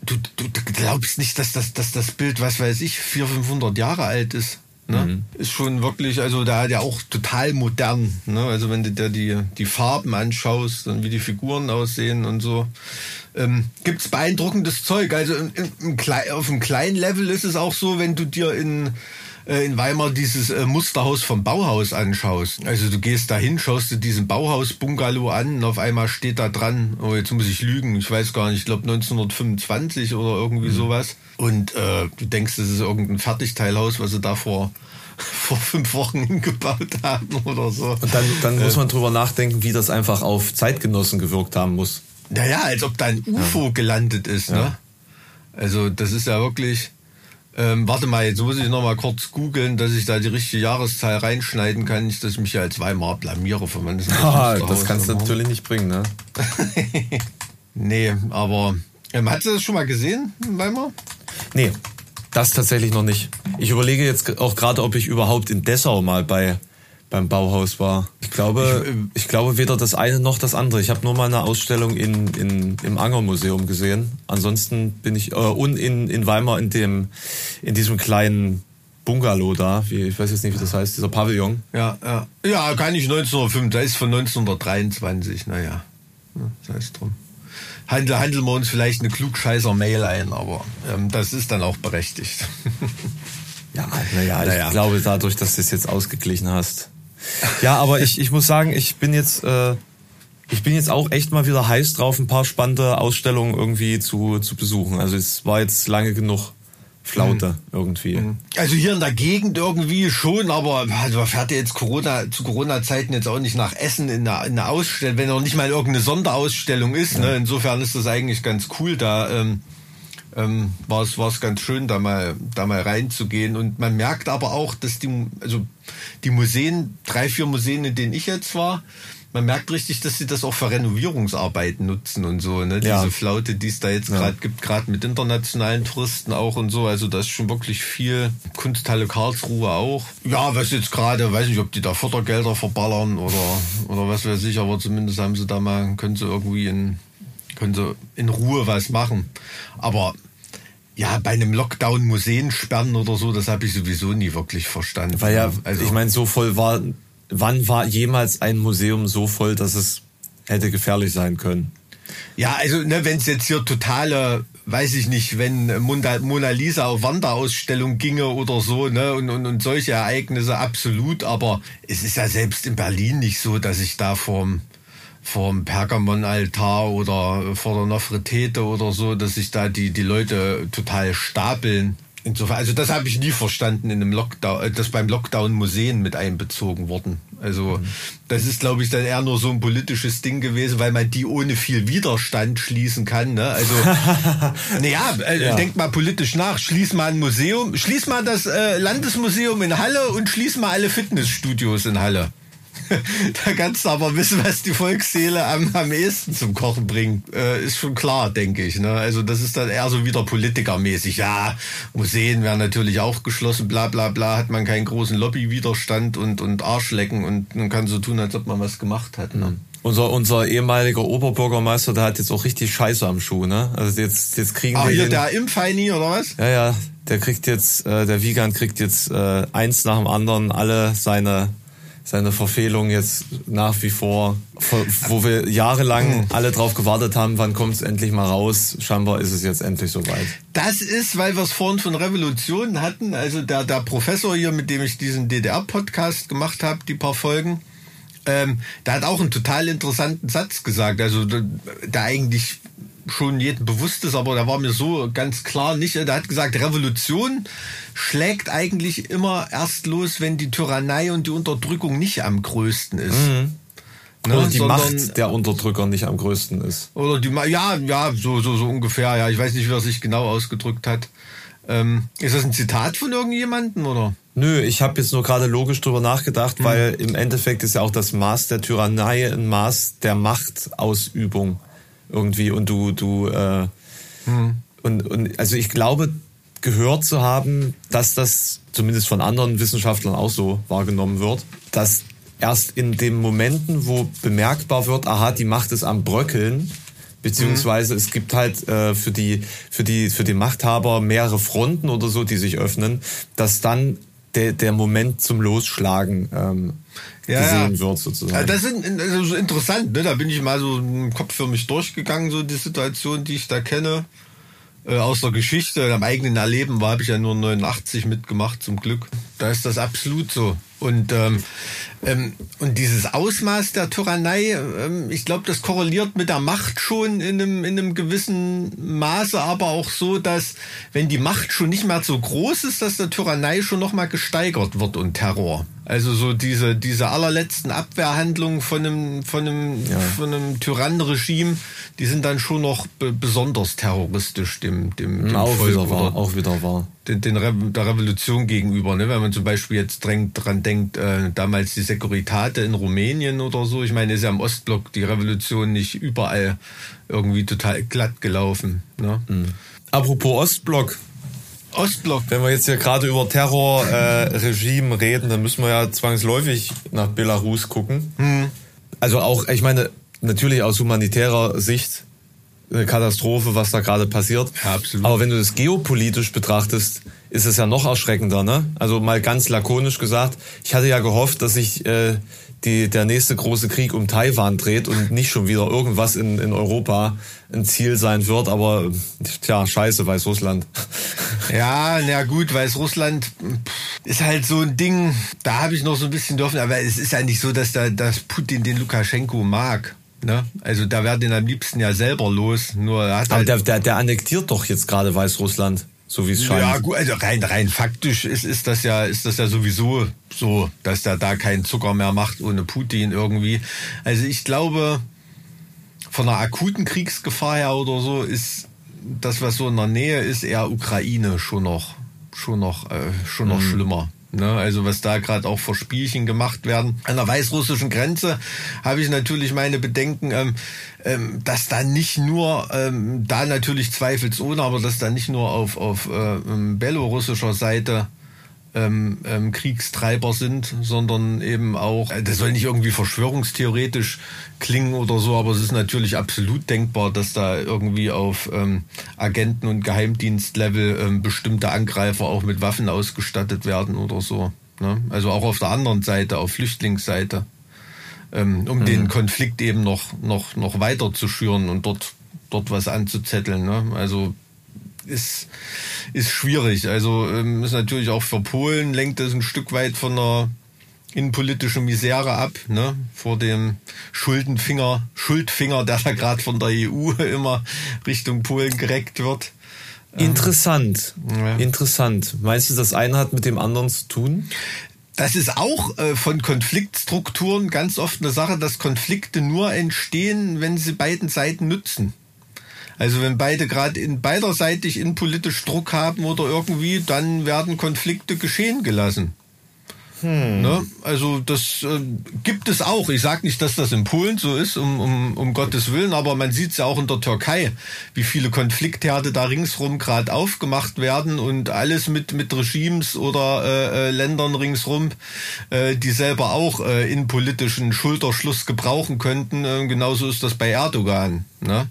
du, du, glaubst nicht, dass das, dass das Bild, was weiß ich, 400, 500 Jahre alt ist. Ne? Mhm. Ist schon wirklich, also da hat ja auch total modern. Ne? Also wenn du dir die, die Farben anschaust und wie die Figuren aussehen und so, ähm, gibt beeindruckendes Zeug. Also im, im, im, auf einem kleinen Level ist es auch so, wenn du dir in in Weimar dieses äh, Musterhaus vom Bauhaus anschaust. Also du gehst dahin, schaust dir diesen Bauhaus-Bungalow an und auf einmal steht da dran, oh jetzt muss ich lügen, ich weiß gar nicht, ich glaube 1925 oder irgendwie mhm. sowas. Und äh, du denkst, das ist irgendein Fertigteilhaus, was sie da vor vor fünf Wochen hingebaut haben oder so. Und dann, dann muss man drüber nachdenken, wie das einfach auf Zeitgenossen gewirkt haben muss. Naja, als ob da ein UFO ja. gelandet ist. Ne? Ja. Also das ist ja wirklich. Ähm, warte mal, jetzt muss ich noch mal kurz googeln, dass ich da die richtige Jahreszahl reinschneiden kann, nicht, dass ich mich ja als Weimar blamiere von meines ah, Das kannst du natürlich nicht bringen, ne? nee, aber ähm, hast du das schon mal gesehen in Weimar? Nee, das tatsächlich noch nicht. Ich überlege jetzt auch gerade, ob ich überhaupt in Dessau mal bei beim Bauhaus war. Ich glaube, ich, ich glaube weder das eine noch das andere. Ich habe nur mal eine Ausstellung in, in, im Angermuseum gesehen. Ansonsten bin ich äh, und in, in Weimar in dem in diesem kleinen Bungalow da, wie, ich weiß jetzt nicht, wie das heißt, dieser Pavillon. Ja, ja. Ja, kann ich 1905, da ist von 1923, naja. Das heißt drum. Handel, handeln wir uns vielleicht eine klugscheißer Mail ein, aber ähm, das ist dann auch berechtigt. ja, naja, ich naja. glaube dadurch, dass du es jetzt ausgeglichen hast. Ja, aber ich, ich muss sagen, ich bin jetzt, äh, ich bin jetzt auch echt mal wieder heiß drauf, ein paar spannende Ausstellungen irgendwie zu, zu besuchen. Also es war jetzt lange genug Flaute mhm. irgendwie. Mhm. Also hier in der Gegend irgendwie schon, aber also man fährt ja jetzt Corona, zu Corona-Zeiten jetzt auch nicht nach Essen in einer, in einer Ausstellung, wenn noch nicht mal irgendeine Sonderausstellung ist. Ja. Ne? Insofern ist das eigentlich ganz cool. Da ähm, ähm, war es war es ganz schön, da mal da mal reinzugehen. Und man merkt aber auch, dass die also die Museen, drei vier Museen, in denen ich jetzt war, man merkt richtig, dass sie das auch für Renovierungsarbeiten nutzen und so, ne? Ja. Diese Flaute, die es da jetzt Ja. gerade gibt, gerade mit internationalen Touristen auch und so. Also da ist schon wirklich viel Kunsthalle Karlsruhe auch. Ja, was jetzt gerade, weiß nicht, ob die da Fördergelder verballern oder, oder was weiß ich, aber zumindest haben sie da mal, können sie irgendwie in, können sie in Ruhe was machen. Aber ja, bei einem Lockdown Museen sperren oder so, das habe ich sowieso nie wirklich verstanden. Weil ja, also, ich meine, so voll war, wann war jemals ein Museum so voll, dass es hätte gefährlich sein können? Ja, also ne, wenn es jetzt hier totale, weiß ich nicht, wenn Mona, Mona Lisa auf Wanderausstellung ginge oder so, ne, und, und, und solche Ereignisse absolut, aber es ist ja selbst in Berlin nicht so, dass ich da vorm vorm Pergamonaltar oder vor der Nofretete oder so, dass sich da die, die Leute total stapeln. Insofern, also das habe ich nie verstanden in einem Lockdown, äh, das beim Lockdown Museen mit einbezogen wurden. Also das ist, glaube ich, dann eher nur so ein politisches Ding gewesen, weil man die ohne viel Widerstand schließen kann. Ne? Also, naja, äh, Ja. denkt mal politisch nach. Schließ mal ein Museum, schließ mal das äh, Landesmuseum in Halle und schließ mal alle Fitnessstudios in Halle. da kannst du aber wissen, was die Volksseele am, am ehesten zum Kochen bringt. Äh, ist schon klar, denke ich. Ne? Also das ist dann eher so wieder politikermäßig. Ja, Museen werden natürlich auch geschlossen, bla bla bla, hat man keinen großen Lobbywiderstand und, und Arschlecken und man kann so tun, als ob man was gemacht hat. Ne? Unser, unser ehemaliger Oberbürgermeister, der hat jetzt auch richtig Scheiße am Schuh, ne? Also jetzt, jetzt kriegen Ah, wir hier der Impfheini oder was? Ja, ja, der kriegt jetzt, äh, der Wiegand kriegt jetzt äh, eins nach dem anderen alle seine seine Verfehlung jetzt nach wie vor, wo wir jahrelang alle drauf gewartet haben, wann kommt es endlich mal raus. Scheinbar ist es jetzt endlich soweit. Das ist, weil wir es vorhin von Revolutionen hatten. Also der, der Professor hier, mit dem ich diesen DDR-Podcast gemacht habe, die paar Folgen, ähm, der hat auch einen total interessanten Satz gesagt. Also der, der eigentlich schon jedem bewusst ist, aber der war mir so ganz klar nicht. Der hat gesagt, Revolution schlägt eigentlich immer erst los, wenn die Tyrannei und die Unterdrückung nicht am größten ist. Ne, Oder die sondern- Macht der Unterdrücker nicht am größten ist. oder die, ja, ja, so, so, so ungefähr. Ja, ich weiß nicht, wie er sich genau ausgedrückt hat. Ähm, ist das ein Zitat von irgendjemandem oder? Nö, ich habe jetzt nur gerade logisch drüber nachgedacht, weil im Endeffekt ist ja auch das Maß der Tyrannei ein Maß der Machtausübung irgendwie und du du äh, und und also ich glaube gehört zu haben, dass das zumindest von anderen Wissenschaftlern auch so wahrgenommen wird, dass erst in den Momenten, wo bemerkbar wird, aha, die Macht ist am bröckeln, beziehungsweise es gibt halt äh, für die für die für die Machthaber mehrere Fronten oder so, die sich öffnen, dass dann der der Moment zum Losschlagen ähm, gesehen wird sozusagen. Ja, das ist also so interessant, ne? Da bin ich mal so im Kopf für mich durchgegangen, so die Situation, die ich da kenne. Äh, aus der Geschichte, am eigenen Erleben war, habe ich ja nur 89 mitgemacht, zum Glück. Da ist das absolut so. Und, ähm, ähm, und dieses Ausmaß der Tyrannei, ähm, ich glaube, das korreliert mit der Macht schon in einem, in einem gewissen Maße, aber auch so, dass wenn die Macht schon nicht mehr so groß ist, dass der Tyrannei schon nochmal gesteigert wird und Terror. Also so diese, diese allerletzten Abwehrhandlungen von einem, von einem, von einem Tyrannenregime, die sind dann schon noch be besonders terroristisch dem, dem, dem auch Volk wieder wahr, auch wieder wahr. Den, den der Revolution gegenüber. Ne? Wenn man zum Beispiel jetzt drängt, dran denkt, äh, damals die Securitate in Rumänien oder so. Ich meine, ist ja im Ostblock die Revolution nicht überall irgendwie total glatt gelaufen. Ne? Apropos Ostblock, Ostblock. Wenn wir jetzt hier gerade über Terrorregime äh, reden, dann müssen wir ja zwangsläufig nach Belarus gucken. Also auch, ich meine, natürlich aus humanitärer Sicht eine Katastrophe, was da gerade passiert. Ja, absolut. Aber wenn du das geopolitisch betrachtest, ist es ja noch erschreckender, ne? Also mal ganz lakonisch gesagt, ich hatte ja gehofft, dass sich äh, die, der nächste große Krieg um Taiwan dreht und nicht schon wieder irgendwas in, in Europa ein Ziel sein wird, aber tja, scheiße, Weißrussland. Ja, na gut, Weißrussland ist halt so ein Ding, da habe ich noch so ein bisschen dürfen, aber es ist ja nicht so, dass, da, dass Putin den Lukaschenko mag. Ne? Also da werden ihn am liebsten ja selber los, nur hat Aber halt der, der, der annektiert doch jetzt gerade Weißrussland, so wie es scheint. Ja, gut, also rein, rein faktisch ist, ist das ja, ist das ja sowieso so, dass der da keinen Zucker mehr macht ohne Putin irgendwie. Also ich glaube, von einer akuten Kriegsgefahr her oder so ist das, was so in der Nähe ist, eher Ukraine schon noch, schon noch, äh, schon noch schlimmer. Ne? Also was da gerade auch für Spielchen gemacht werden. An der weißrussischen Grenze habe ich natürlich meine Bedenken, ähm, ähm, dass da nicht nur, ähm, da natürlich zweifelsohne, aber dass da nicht nur auf, auf äh, ähm, belorussischer Seite ähm, ähm, Kriegstreiber sind, sondern eben auch, äh, das soll nicht irgendwie verschwörungstheoretisch klingen oder so, aber es ist natürlich absolut denkbar, dass da irgendwie auf ähm, Agenten- und Geheimdienstlevel ähm, bestimmte Angreifer auch mit Waffen ausgestattet werden oder so. Ne? Also auch auf der anderen Seite, auf Flüchtlingsseite, ähm, um mhm. den Konflikt eben noch, noch, noch weiter zu schüren und dort, dort was anzuzetteln. Ne? Also ist, ist schwierig. Also ähm, ist natürlich auch für Polen lenkt es ein Stück weit von einer innenpolitischen Misere ab, ne? vor dem Schuldenfinger, Schuldfinger, der da gerade von der EU immer Richtung Polen gereckt wird. Ähm, interessant, ja. interessant. Meinst du, das eine hat mit dem anderen zu tun? Das ist auch äh, von Konfliktstrukturen ganz oft eine Sache, dass Konflikte nur entstehen, wenn sie beiden Seiten nützen. Also wenn beide gerade in beiderseitig innenpolitisch Druck haben oder irgendwie, dann werden Konflikte geschehen gelassen. Hm. Ne? Also das äh, gibt es auch. Ich sage nicht, dass das in Polen so ist, um, um, um Gottes Willen, aber man sieht es ja auch in der Türkei, wie viele Konfliktherde da ringsrum gerade aufgemacht werden und alles mit, mit Regimes oder äh, äh, Ländern ringsrum, äh, die selber auch äh, in politischen Schulterschluss gebrauchen könnten. Äh, genauso ist das bei Erdogan. Ne?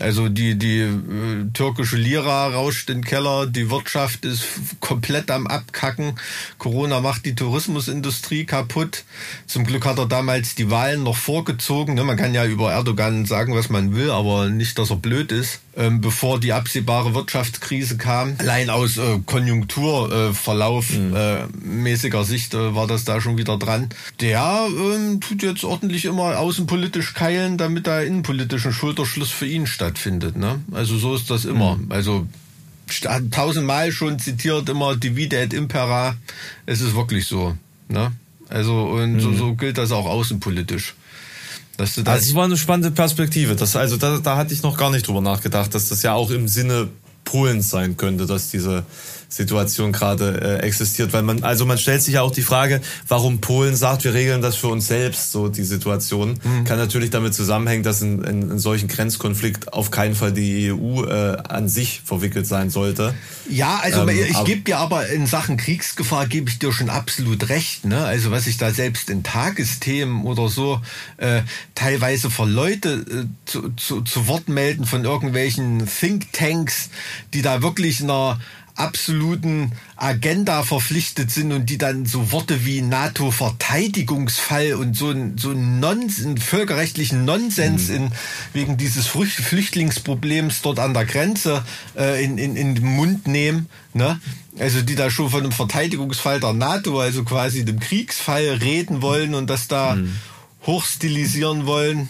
Also die, die äh, türkische Lira rauscht in den Keller, die Wirtschaft ist komplett am Abkacken. Corona macht die Tourismusindustrie kaputt. Zum Glück hat er damals die Wahlen noch vorgezogen. Ne, man kann ja über Erdogan sagen, was man will, aber nicht, dass er blöd ist ähm, bevor die absehbare Wirtschaftskrise kam. Allein aus äh, Konjunkturverlauf mhm. äh, mäßiger Sicht äh, war das da schon wieder dran. Der ähm, tut jetzt ordentlich immer außenpolitisch keilen, damit da innenpolitischen Schulterschluss für ihn stattfindet. Ne? Also so ist das immer. Mhm. Also tausendmal schon zitiert immer Divide et Impera. Es ist wirklich so. Ne? Also und mhm. so, so gilt das auch außenpolitisch. Das, das, das war eine spannende Perspektive. Das, also da, da hatte ich noch gar nicht drüber nachgedacht, dass das ja auch im Sinne Polens sein könnte, dass diese Situation gerade äh, existiert, weil man also man stellt sich ja auch die Frage, warum Polen sagt, wir regeln das für uns selbst, so die Situation mhm. kann natürlich damit zusammenhängen, dass in, in, in solchen Grenzkonflikt auf keinen Fall die EU äh, an sich verwickelt sein sollte. Ja, also ähm, ich gebe dir aber in Sachen Kriegsgefahr gebe ich dir schon absolut recht, ne? Also was ich da selbst in Tagesthemen oder so äh, teilweise für Leute äh, zu, zu, zu Wort melden von irgendwelchen Thinktanks, die da wirklich einer absoluten Agenda verpflichtet sind und die dann so Worte wie NATO-Verteidigungsfall und so ein, so ein völkerrechtlichen Nonsens mhm. in, wegen dieses Flüchtlingsproblems dort an der Grenze äh, in, in, in den Mund nehmen. Ne? Also die da schon von einem Verteidigungsfall der NATO, also quasi dem Kriegsfall reden wollen und das da mhm. hochstilisieren wollen.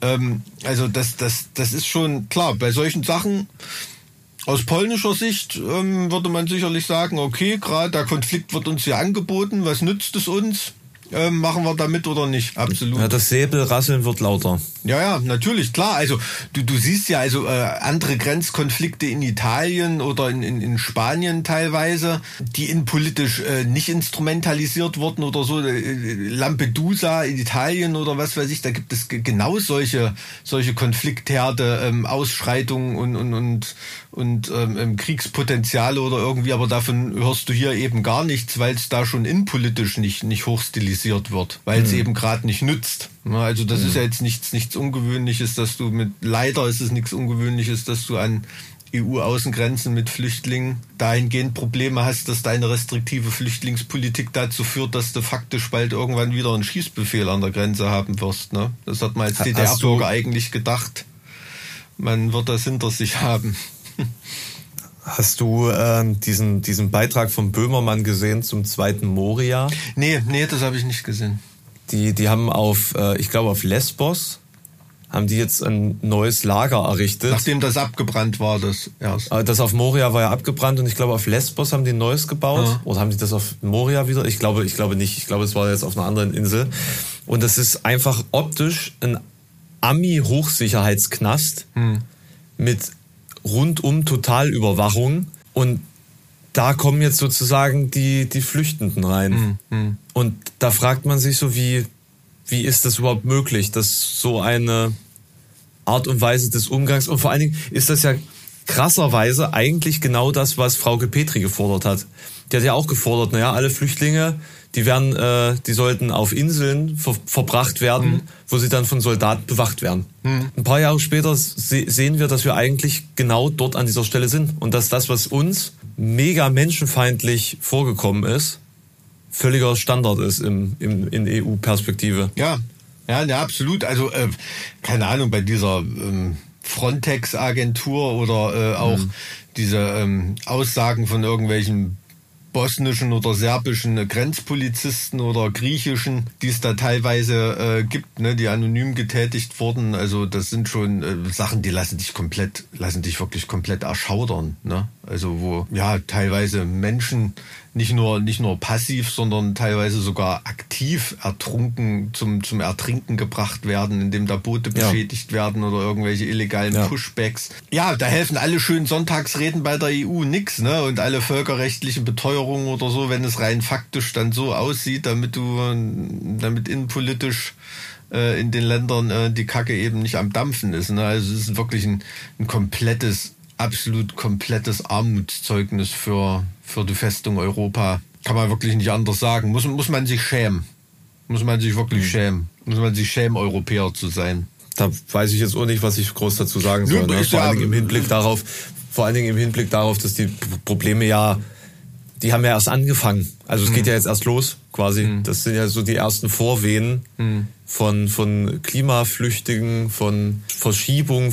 Ähm, also das, das, das ist schon klar, bei solchen Sachen aus polnischer Sicht ähm, würde man sicherlich sagen, okay, gerade der Konflikt wird uns hier angeboten, was nützt es uns? Ähm, machen wir damit oder nicht? Absolut. Ja, das Säbelrasseln wird lauter. Ja, ja, natürlich, klar. Also du, du siehst ja also äh, andere Grenzkonflikte in Italien oder in, in, in Spanien teilweise, die innenpolitisch äh, nicht instrumentalisiert wurden oder so. Äh, Lampedusa in Italien oder was weiß ich, da gibt es genau solche, solche Konfliktherde, ähm, Ausschreitungen und, und, und, und ähm, Kriegspotenziale oder irgendwie, aber davon hörst du hier eben gar nichts, weil es da schon innenpolitisch nicht, nicht hochstilisiert wird, weil es mhm. eben gerade nicht nützt. Also das mhm. ist ja jetzt nichts, nichts Ungewöhnliches, dass du mit, leider ist es nichts Ungewöhnliches, dass du an EU-Außengrenzen mit Flüchtlingen dahingehend Probleme hast, dass deine restriktive Flüchtlingspolitik dazu führt, dass du faktisch bald irgendwann wieder einen Schießbefehl an der Grenze haben wirst. Ne? Das hat man als DDR-Bürger eigentlich gedacht. Man wird das hinter sich haben. Hast du äh, diesen, diesen Beitrag von Böhmermann gesehen zum zweiten Moria? Nee, nee, das habe ich nicht gesehen. Die, die haben auf, äh, ich glaube auf Lesbos, haben die jetzt ein neues Lager errichtet. Nachdem das abgebrannt war, das erst. Äh, das auf Moria war ja abgebrannt und ich glaube auf Lesbos haben die ein neues gebaut. Ja. Oder haben die das auf Moria wieder? Ich glaube, ich glaube nicht. Ich glaube, es war jetzt auf einer anderen Insel. Und das ist einfach optisch ein Ami-Hochsicherheitsknast hm. mit rundum Totalüberwachung und da kommen jetzt sozusagen die, die Flüchtenden rein. Mhm. Und da fragt man sich so, wie, wie ist das überhaupt möglich, dass so eine Art und Weise des Umgangs und vor allen Dingen ist das ja krasserweise eigentlich genau das, was Frau Petri gefordert hat. Die hat ja auch gefordert, naja, alle Flüchtlinge, die werden, äh, die sollten auf Inseln ver verbracht werden, mhm. wo sie dann von Soldaten bewacht werden. Mhm. Ein paar Jahre später se sehen wir, dass wir eigentlich genau dort an dieser Stelle sind und dass das, was uns mega menschenfeindlich vorgekommen ist, völliger Standard ist im, im, in EU-Perspektive. Ja, ja, ja, absolut. Also, äh, keine Ahnung, bei dieser ähm, Frontex-Agentur oder äh, auch mhm. diese ähm, Aussagen von irgendwelchen bosnischen oder serbischen Grenzpolizisten oder griechischen, die es da teilweise äh, gibt, ne, die anonym getätigt wurden. Also das sind schon äh, Sachen, die lassen dich komplett, lassen dich wirklich komplett erschaudern. Ne? Also wo ja teilweise Menschen nicht nur, nicht nur passiv, sondern teilweise sogar aktiv ertrunken, zum, zum Ertrinken gebracht werden, indem da Boote ja. beschädigt werden oder irgendwelche illegalen ja. Pushbacks. Ja, da helfen alle schönen Sonntagsreden bei der EU nix, ne? Und alle völkerrechtlichen Beteuerungen oder so, wenn es rein faktisch dann so aussieht, damit du, damit innenpolitisch äh, in den Ländern äh, die Kacke eben nicht am Dampfen ist. Ne? Also es ist wirklich ein, ein komplettes absolut komplettes Armutszeugnis für, für die Festung Europa. Kann man wirklich nicht anders sagen. Muss, muss man sich schämen. Muss man sich wirklich mhm. schämen. Muss man sich schämen, Europäer zu sein. Da weiß ich jetzt auch nicht, was ich groß dazu sagen soll. Ne? Vor allen Dingen im Hinblick darauf, vor allen Dingen im Hinblick darauf, dass die Probleme ja die haben ja erst angefangen. Also es mhm. geht ja jetzt erst los, quasi. Mhm. Das sind ja so die ersten Vorwehen mhm. von, von Klimaflüchtigen, von Verschiebungen,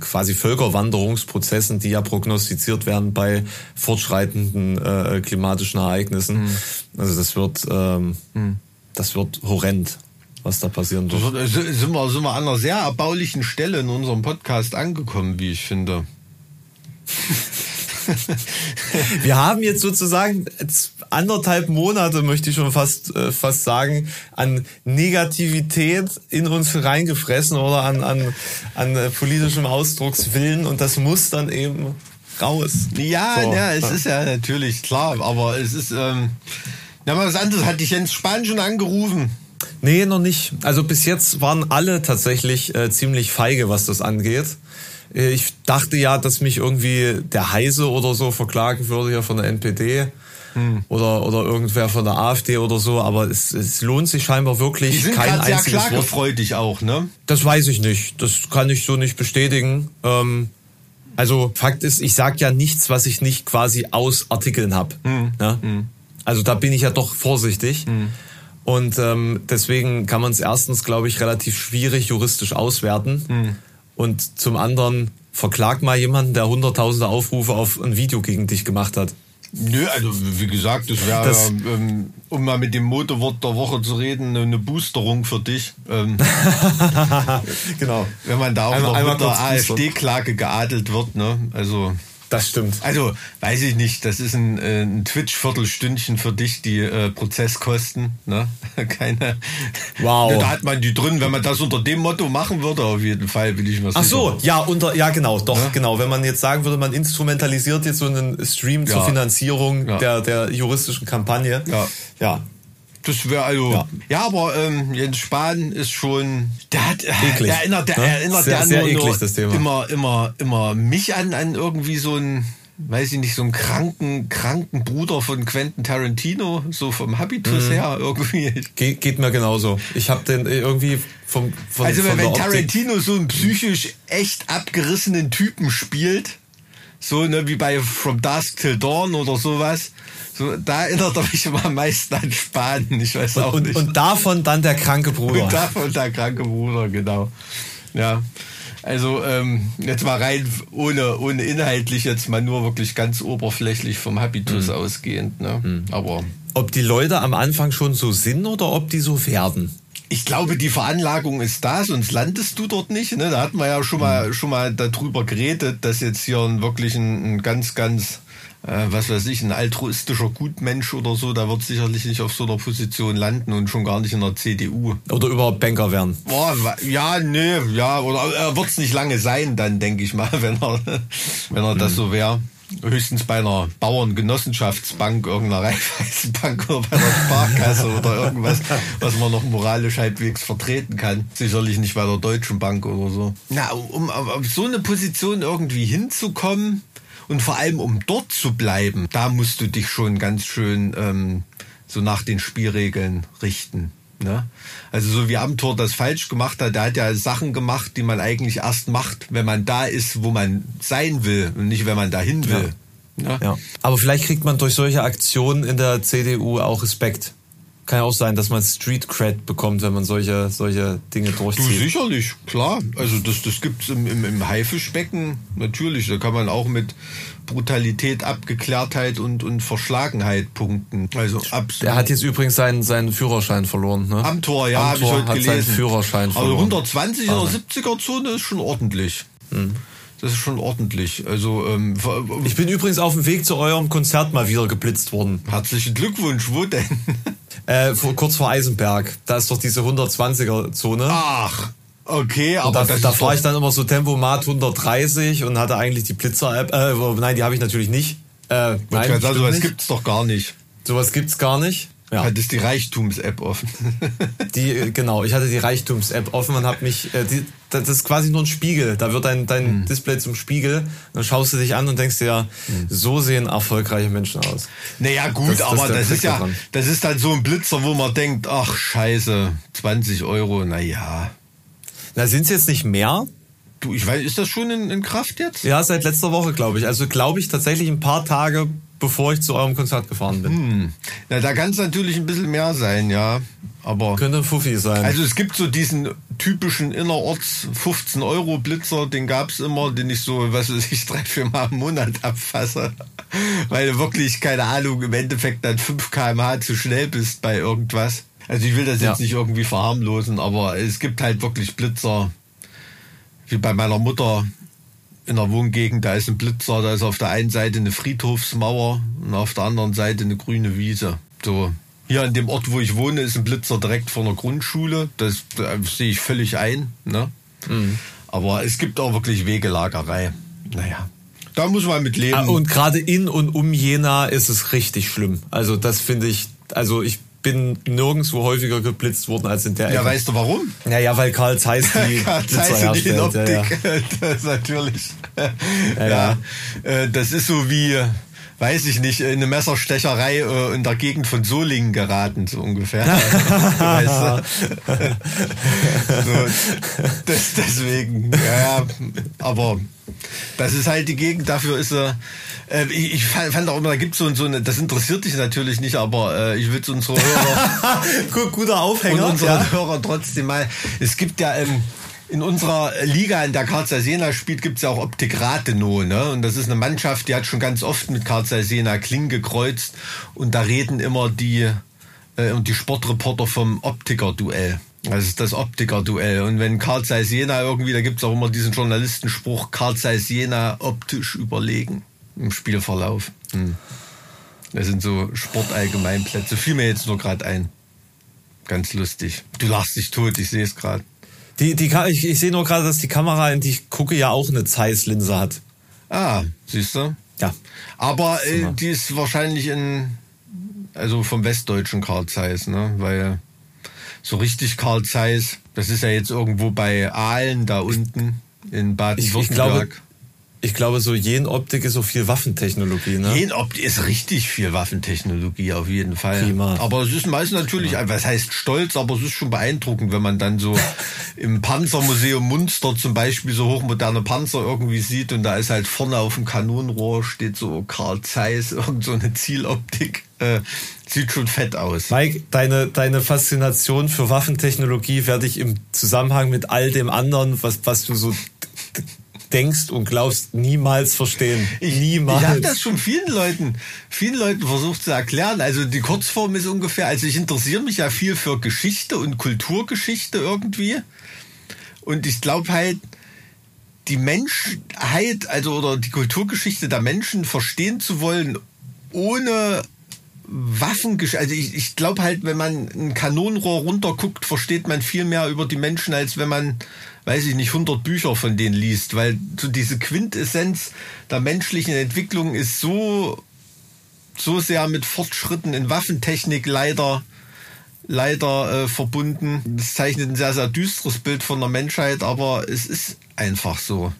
quasi Völkerwanderungsprozessen, die ja prognostiziert werden bei fortschreitenden äh, klimatischen Ereignissen. Mhm. Also das wird, ähm, mhm. das wird horrend was da passieren wird. Sind wir, sind wir an einer sehr erbaulichen Stelle in unserem Podcast angekommen, wie ich finde. Wir haben jetzt sozusagen anderthalb Monate, möchte ich schon fast, äh, fast sagen, an Negativität in uns reingefressen oder an, an, an äh, politischem Ausdruckswillen und das muss dann eben raus. Ja, so. ja, es ist ja natürlich klar, aber es ist, ähm, ja, mal was anderes. Hat dich Jens Spahn schon angerufen? Nee, noch nicht. Also bis jetzt waren alle tatsächlich äh, ziemlich feige, was das angeht. Äh, ich dachte ja, dass mich irgendwie der Heise oder so verklagen würde hier von der NPD. Hm. Oder, oder irgendwer von der AfD oder so, aber es, es lohnt sich scheinbar wirklich Die sind kein einziges sehr klagefreudig auch, ne? Das weiß ich nicht. Das kann ich so nicht bestätigen. Ähm, also Fakt ist, ich sage ja nichts, was ich nicht quasi aus Artikeln habe. Hm. Ne? Hm. Also da bin ich ja doch vorsichtig. Hm. Und ähm, deswegen kann man es erstens, glaube ich, relativ schwierig juristisch auswerten. Und zum anderen verklag mal jemanden, der hunderttausende Aufrufe auf ein Video gegen dich gemacht hat. Nö, also wie gesagt, das wäre, ähm, um mal mit dem Motorwort der Woche zu reden, eine Boosterung für dich. Ähm, genau. Wenn man da auch einmal, noch mit der AfD-Klage geadelt wird, ne? Also das stimmt. Also, weiß ich nicht, das ist ein, äh, ein Twitch-Viertelstündchen für dich, die äh, Prozesskosten. Ne? Keine. Wow. Ja, da hat man die drin, wenn man das unter dem Motto machen würde, auf jeden Fall, will ich mal sagen. Ach so, ja, unter, ja, genau, doch, ja? genau. Wenn man jetzt sagen würde, man instrumentalisiert jetzt so einen Stream zur Finanzierung Der, der juristischen Kampagne. Ja. Ja, das wäre also. Ja. ja, aber ähm, Jens Spahn ist schon. Der hat. Eklig, der erinnert, der, ne? erinnert sehr, der sehr nur, eklig, das Thema. immer, immer, immer mich an, an irgendwie so ein weiß ich nicht, so einen kranken, kranken Bruder von Quentin Tarantino, so vom Habitus mhm. her irgendwie. Ge geht mir genauso. Ich habe den irgendwie vom, vom Also von wenn Tarantino so einen psychisch echt abgerissenen Typen spielt, so ne, wie bei From Dusk Till Dawn oder sowas, so, da erinnert er mich immer am meisten an Spanien. Ich weiß auch und, nicht. Und davon dann der kranke Bruder. Und davon der kranke Bruder, genau. Ja. Also ähm, jetzt mal rein ohne, ohne inhaltlich, jetzt mal nur wirklich ganz oberflächlich vom Habitus mhm. ausgehend. Ne? Mhm. Aber ob die Leute am Anfang schon so sind oder ob die so werden? Ich glaube, die Veranlagung ist da, sonst landest du dort nicht. Ne? Da hatten wir ja schon mal, mhm. schon mal darüber geredet, dass jetzt hier ein, wirklich ein, ein ganz, ganz äh, was weiß ich, ein altruistischer Gutmensch oder so, der wird sicherlich nicht auf so einer Position landen und schon gar nicht in der CDU. Oder überhaupt Banker werden. Oh, ja, nee, ja, oder er wird es nicht lange sein, dann denke ich mal, wenn er, wenn er mhm. das so wäre. Höchstens bei einer Bauerngenossenschaftsbank, irgendeiner Raiffeisenbank oder bei einer Sparkasse oder irgendwas, was man noch moralisch halbwegs vertreten kann. Sicherlich nicht bei der Deutschen Bank oder so. Na, um auf so eine Position irgendwie hinzukommen und vor allem um dort zu bleiben, da musst du dich schon ganz schön ähm, so nach den Spielregeln richten. Ne? Also so wie Amtor das falsch gemacht hat, der hat ja Sachen gemacht, die man eigentlich erst macht, wenn man da ist, wo man sein will und nicht, wenn man dahin will. Ja. Ne? ja. Aber vielleicht kriegt man durch solche Aktionen in der CDU auch Respekt. Kann ja auch sein, dass man Street Cred bekommt, wenn man solche, solche Dinge durchzieht. Du, sicherlich, klar. Also das, das gibt's im, im, im Haifischbecken natürlich. Da kann man auch mit Brutalität, Abgeklärtheit und, und Verschlagenheit punkten. Also absolut. Er hat jetzt übrigens seinen, seinen Führerschein verloren. Ne? Am Tor, ja, habe ich heute hat gelesen. Seinen Führerschein also 120 oder 70er Zone ist schon ordentlich. Hm. Das ist schon ordentlich. Also ähm, ich bin übrigens auf dem Weg zu eurem Konzert mal wieder geblitzt worden. Herzlichen Glückwunsch. Wo denn? Äh, vor, kurz vor Eisenberg. Da ist doch diese 120er Zone. Ach. Okay, aber und da, da fahre ich dann immer so Tempomat 130 und hatte eigentlich die Blitzer-App. Äh, nein, die habe ich natürlich nicht. Äh, nein, also, sowas gibt's doch gar nicht. Sowas gibt's gar nicht. Ja. Hattest die Reichtums-App offen. die, genau, ich hatte die Reichtums-App offen und habe mich, äh, die, das ist quasi nur ein Spiegel. Da wird dein, dein hm. Display zum Spiegel. Dann schaust du dich an und denkst dir, ja, hm. so sehen erfolgreiche Menschen aus. Naja, gut, das, aber das, das ist ja, das ist dann so ein Blitzer, wo man denkt, ach, scheiße, 20 Euro, naja. Na, sind es jetzt nicht mehr? Du, ich weiß, ist das schon in, in Kraft jetzt? Ja, seit letzter Woche, glaube ich. Also, glaube ich, tatsächlich ein paar Tage, bevor ich zu eurem Konzert gefahren bin. Hm. Na, da kann es natürlich ein bisschen mehr sein, ja. Aber. Könnte ein Fuffi sein. Also, es gibt so diesen typischen innerorts 15 Euro Blitzer, den gab es immer, den ich so, was weiß ich, drei, vier Mal im Monat abfasse. Weil wirklich, keine Ahnung, im Endeffekt dann 5 kmh zu schnell bist bei irgendwas. Also ich will das jetzt ja. nicht irgendwie verharmlosen, aber es gibt halt wirklich Blitzer. Wie bei meiner Mutter in der Wohngegend, da ist ein Blitzer, da ist auf der einen Seite eine Friedhofsmauer und auf der anderen Seite eine grüne Wiese. So. Hier an dem Ort, wo ich wohne, ist ein Blitzer direkt vor einer Grundschule. Das, das sehe ich völlig ein. Ne? Mhm. Aber es gibt auch wirklich Wegelagerei. Naja. Da muss man mit leben. Ah, und gerade in und um Jena ist es richtig schlimm. Also das finde ich, also ich bin nirgendwo häufiger geblitzt worden als in der Ja, Ecke. weißt du warum? Ja, ja, weil Karl Zeiss die Karl Zeiss herstellt. Optik, ja, ja. Das ist natürlich. Ja, ja. Äh, das ist so wie, weiß ich nicht, eine Messerstecherei äh, in der Gegend von Solingen geraten, so ungefähr. weißt du? so, das, deswegen, ja, aber das ist halt die Gegend, dafür ist er. Äh, ich, ich, fand auch immer, da gibt es so, so eine, das interessiert dich natürlich nicht, aber äh, ich will es unsere Hörer. Guter Aufhänger. Und unsere ja. Hörer trotzdem mal. Es gibt ja ähm, in unserer Liga, in der Karl Jena spielt, gibt es ja auch Optik Rathenow. Ne? Und das ist eine Mannschaft, die hat schon ganz oft mit Karl Jena Kling gekreuzt. Und da reden immer die, äh, die Sportreporter vom Optiker-Duell. Das ist das Optiker-Duell. Und wenn Karl Zeiss Jena irgendwie, da gibt es auch immer diesen Journalistenspruch, Karl Zeiss Jena optisch überlegen im Spielverlauf. Hm. Das sind so Sportallgemeinplätze. Fiel mir jetzt nur gerade ein. Ganz lustig. Du lachst dich tot, ich sehe es gerade. Die, die, ich, ich sehe nur gerade, dass die Kamera, in die ich gucke, ja auch eine Zeiss-Linse hat. Ah, siehst du? Ja. Aber äh, die ist wahrscheinlich in, also vom westdeutschen Karl Zeiss, ne? Weil so richtig Karl Zeiss. Das ist ja jetzt irgendwo bei Aalen da unten in Baden-Württemberg. Ich, glaube, so Jenoptik ist so viel Waffentechnologie, ne? Jenoptik ist richtig viel Waffentechnologie, auf jeden Fall. Prima. Aber es ist meist natürlich, was heißt stolz, aber es ist schon beeindruckend, wenn man dann so im Panzermuseum Munster zum Beispiel so hochmoderne Panzer irgendwie sieht und da ist halt vorne auf dem Kanonenrohr steht so Karl Zeiss, irgend so eine Zieloptik. Äh, sieht schon fett aus. Mike, deine, deine Faszination für Waffentechnologie werde ich im Zusammenhang mit all dem anderen, was, was du so denkst und glaubst, niemals verstehen. Ich, niemals. Ich habe das schon vielen Leuten, vielen Leuten versucht zu erklären. Also die Kurzform ist ungefähr, also ich interessiere mich ja viel für Geschichte und Kulturgeschichte irgendwie. Und ich glaube halt, die Menschheit, also oder die Kulturgeschichte der Menschen verstehen zu wollen, ohne Waffen, also ich, ich glaube halt, wenn man ein Kanonenrohr runterguckt, versteht man viel mehr über die Menschen, als wenn man, weiß ich nicht, 100 Bücher von denen liest, weil so diese Quintessenz der menschlichen Entwicklung ist so, so sehr mit Fortschritten in Waffentechnik leider leider äh, verbunden. Das zeichnet ein sehr, sehr düsteres Bild von der Menschheit, aber es ist einfach so.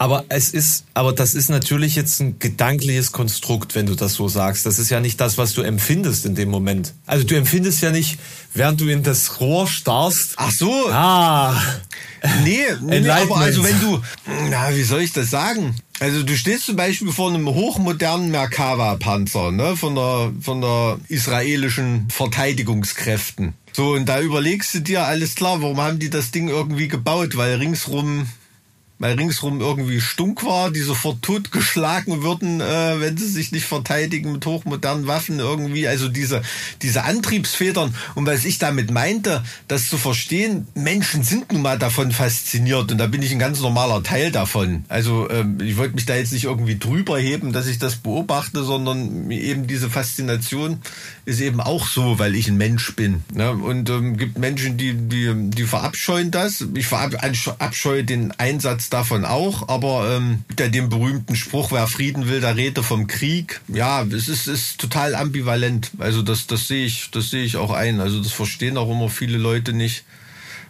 Aber es ist, aber das ist natürlich jetzt ein gedankliches Konstrukt, wenn du das so sagst. Das ist ja nicht das, was du empfindest in dem Moment. Also du empfindest ja nicht, während du in das Rohr starrst. Ach so. Ah. Nee, nee aber also wenn du, na, wie soll ich das sagen? Also du stehst zum Beispiel vor einem hochmodernen Merkava-Panzer, ne, von der, von der israelischen Verteidigungskräften. So, und da überlegst du dir, alles klar, warum haben die das Ding irgendwie gebaut? Weil ringsrum weil ringsrum irgendwie stunk war, die sofort totgeschlagen würden, äh, wenn sie sich nicht verteidigen mit hochmodernen Waffen irgendwie. Also diese, diese Antriebsfedern. Und was ich damit meinte, das zu verstehen, Menschen sind nun mal davon fasziniert und da bin ich ein ganz normaler Teil davon. Also ähm, ich wollte mich da jetzt nicht irgendwie drüber heben, dass ich das beobachte, sondern eben diese Faszination ist eben auch so, weil ich ein Mensch bin. Ne? Und ähm, gibt Menschen, die, die, die verabscheuen das. Ich verabscheue den Einsatz davon auch, aber ähm, der dem berühmten Spruch, wer Frieden will, der rede vom Krieg. Ja, es ist, ist total ambivalent. Also das, das sehe ich, das sehe ich auch ein. Also das verstehen auch immer viele Leute nicht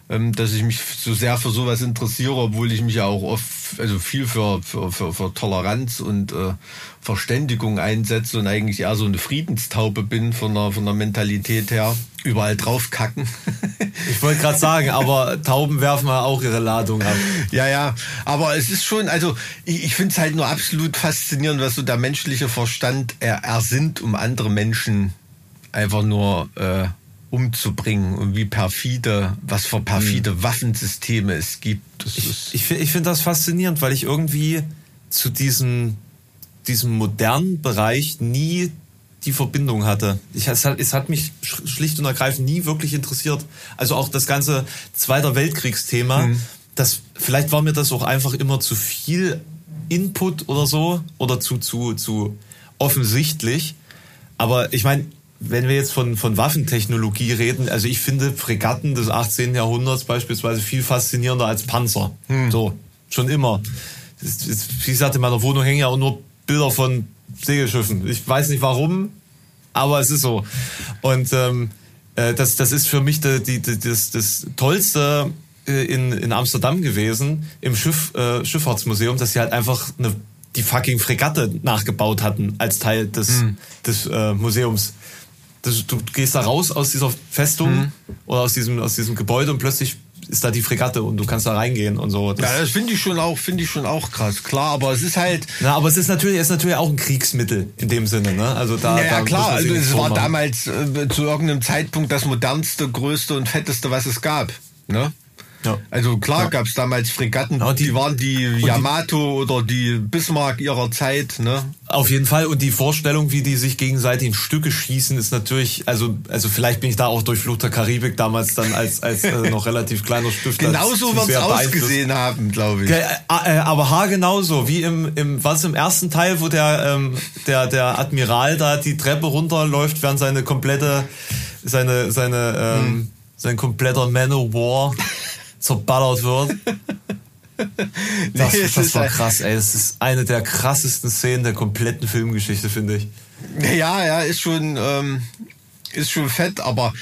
ähm, dass ich mich so sehr für sowas interessiere, obwohl ich mich ja auch oft, also viel für, für, für, für Toleranz und äh, Verständigung einsetze und eigentlich eher so eine Friedenstaube bin von der, von der Mentalität her. Überall draufkacken. ich wollte gerade sagen, aber Tauben werfen ja auch ihre Ladung ab. Ja, ja, aber es ist schon, also ich, ich finde es halt nur absolut faszinierend, was so der menschliche Verstand er, ersinnt, um andere Menschen einfach nur äh, umzubringen und wie perfide, was für perfide mhm. Waffensysteme es gibt. Das ich ich, ich finde das faszinierend, weil ich irgendwie zu diesem, diesem modernen Bereich nie die Verbindung hatte. Ich, es, hat, es hat mich schlicht und ergreifend nie wirklich interessiert. Also auch das ganze Zweiter Weltkriegsthema, mhm. das, vielleicht war mir das auch einfach immer zu viel Input oder so oder zu, zu, zu offensichtlich. Aber ich meine, wenn wir jetzt von, von Waffentechnologie reden, also ich finde Fregatten des 18. Jahrhunderts beispielsweise viel faszinierender als Panzer. Hm. So, schon immer. Wie gesagt, in meiner Wohnung hängen ja auch nur Bilder von Segelschiffen. Ich weiß nicht warum, aber es ist so. Und ähm, äh, das, das ist für mich die, die, die, das, das Tollste äh, in, in Amsterdam gewesen, im Schiff, äh, Schifffahrtsmuseum, dass sie halt einfach eine, die fucking Fregatte nachgebaut hatten als Teil des, hm. des äh, Museums das, du gehst da raus aus dieser Festung mhm. oder aus diesem, aus diesem Gebäude und plötzlich ist da die Fregatte und du kannst da reingehen und so. Das ja, das finde ich schon auch, finde ich schon auch krass. Klar, aber es ist halt. Na, aber es ist natürlich, es ist natürlich auch ein Kriegsmittel in dem Sinne, ne? Also da. Ja, ja klar. Also es war damals äh, zu irgendeinem Zeitpunkt das modernste, größte und fetteste, was es gab. Ne? Ja. Also klar ja. gab es damals Fregatten, die, die, waren die Yamato oder die Bismarck ihrer Zeit. Ne? Auf jeden Fall. Und die Vorstellung, wie die sich gegenseitig in Stücke schießen, ist natürlich, also, also vielleicht bin ich da auch durch Flucht der Karibik damals dann als, als äh, noch relativ kleiner Stift. Genauso wird es ausgesehen haben, glaube ich. Äh, äh, aber haargenauso, wie im, im, was im ersten Teil, wo der, ähm, der, der Admiral da die Treppe runterläuft, während seine komplette, seine, seine, ähm, hm. sein kompletter Man of War zerballert wird. Das, nee, das war krass, ey. Das ist eine der krassesten Szenen der kompletten Filmgeschichte, finde ich. Ja, ja, ist schon, ähm, ist schon fett, aber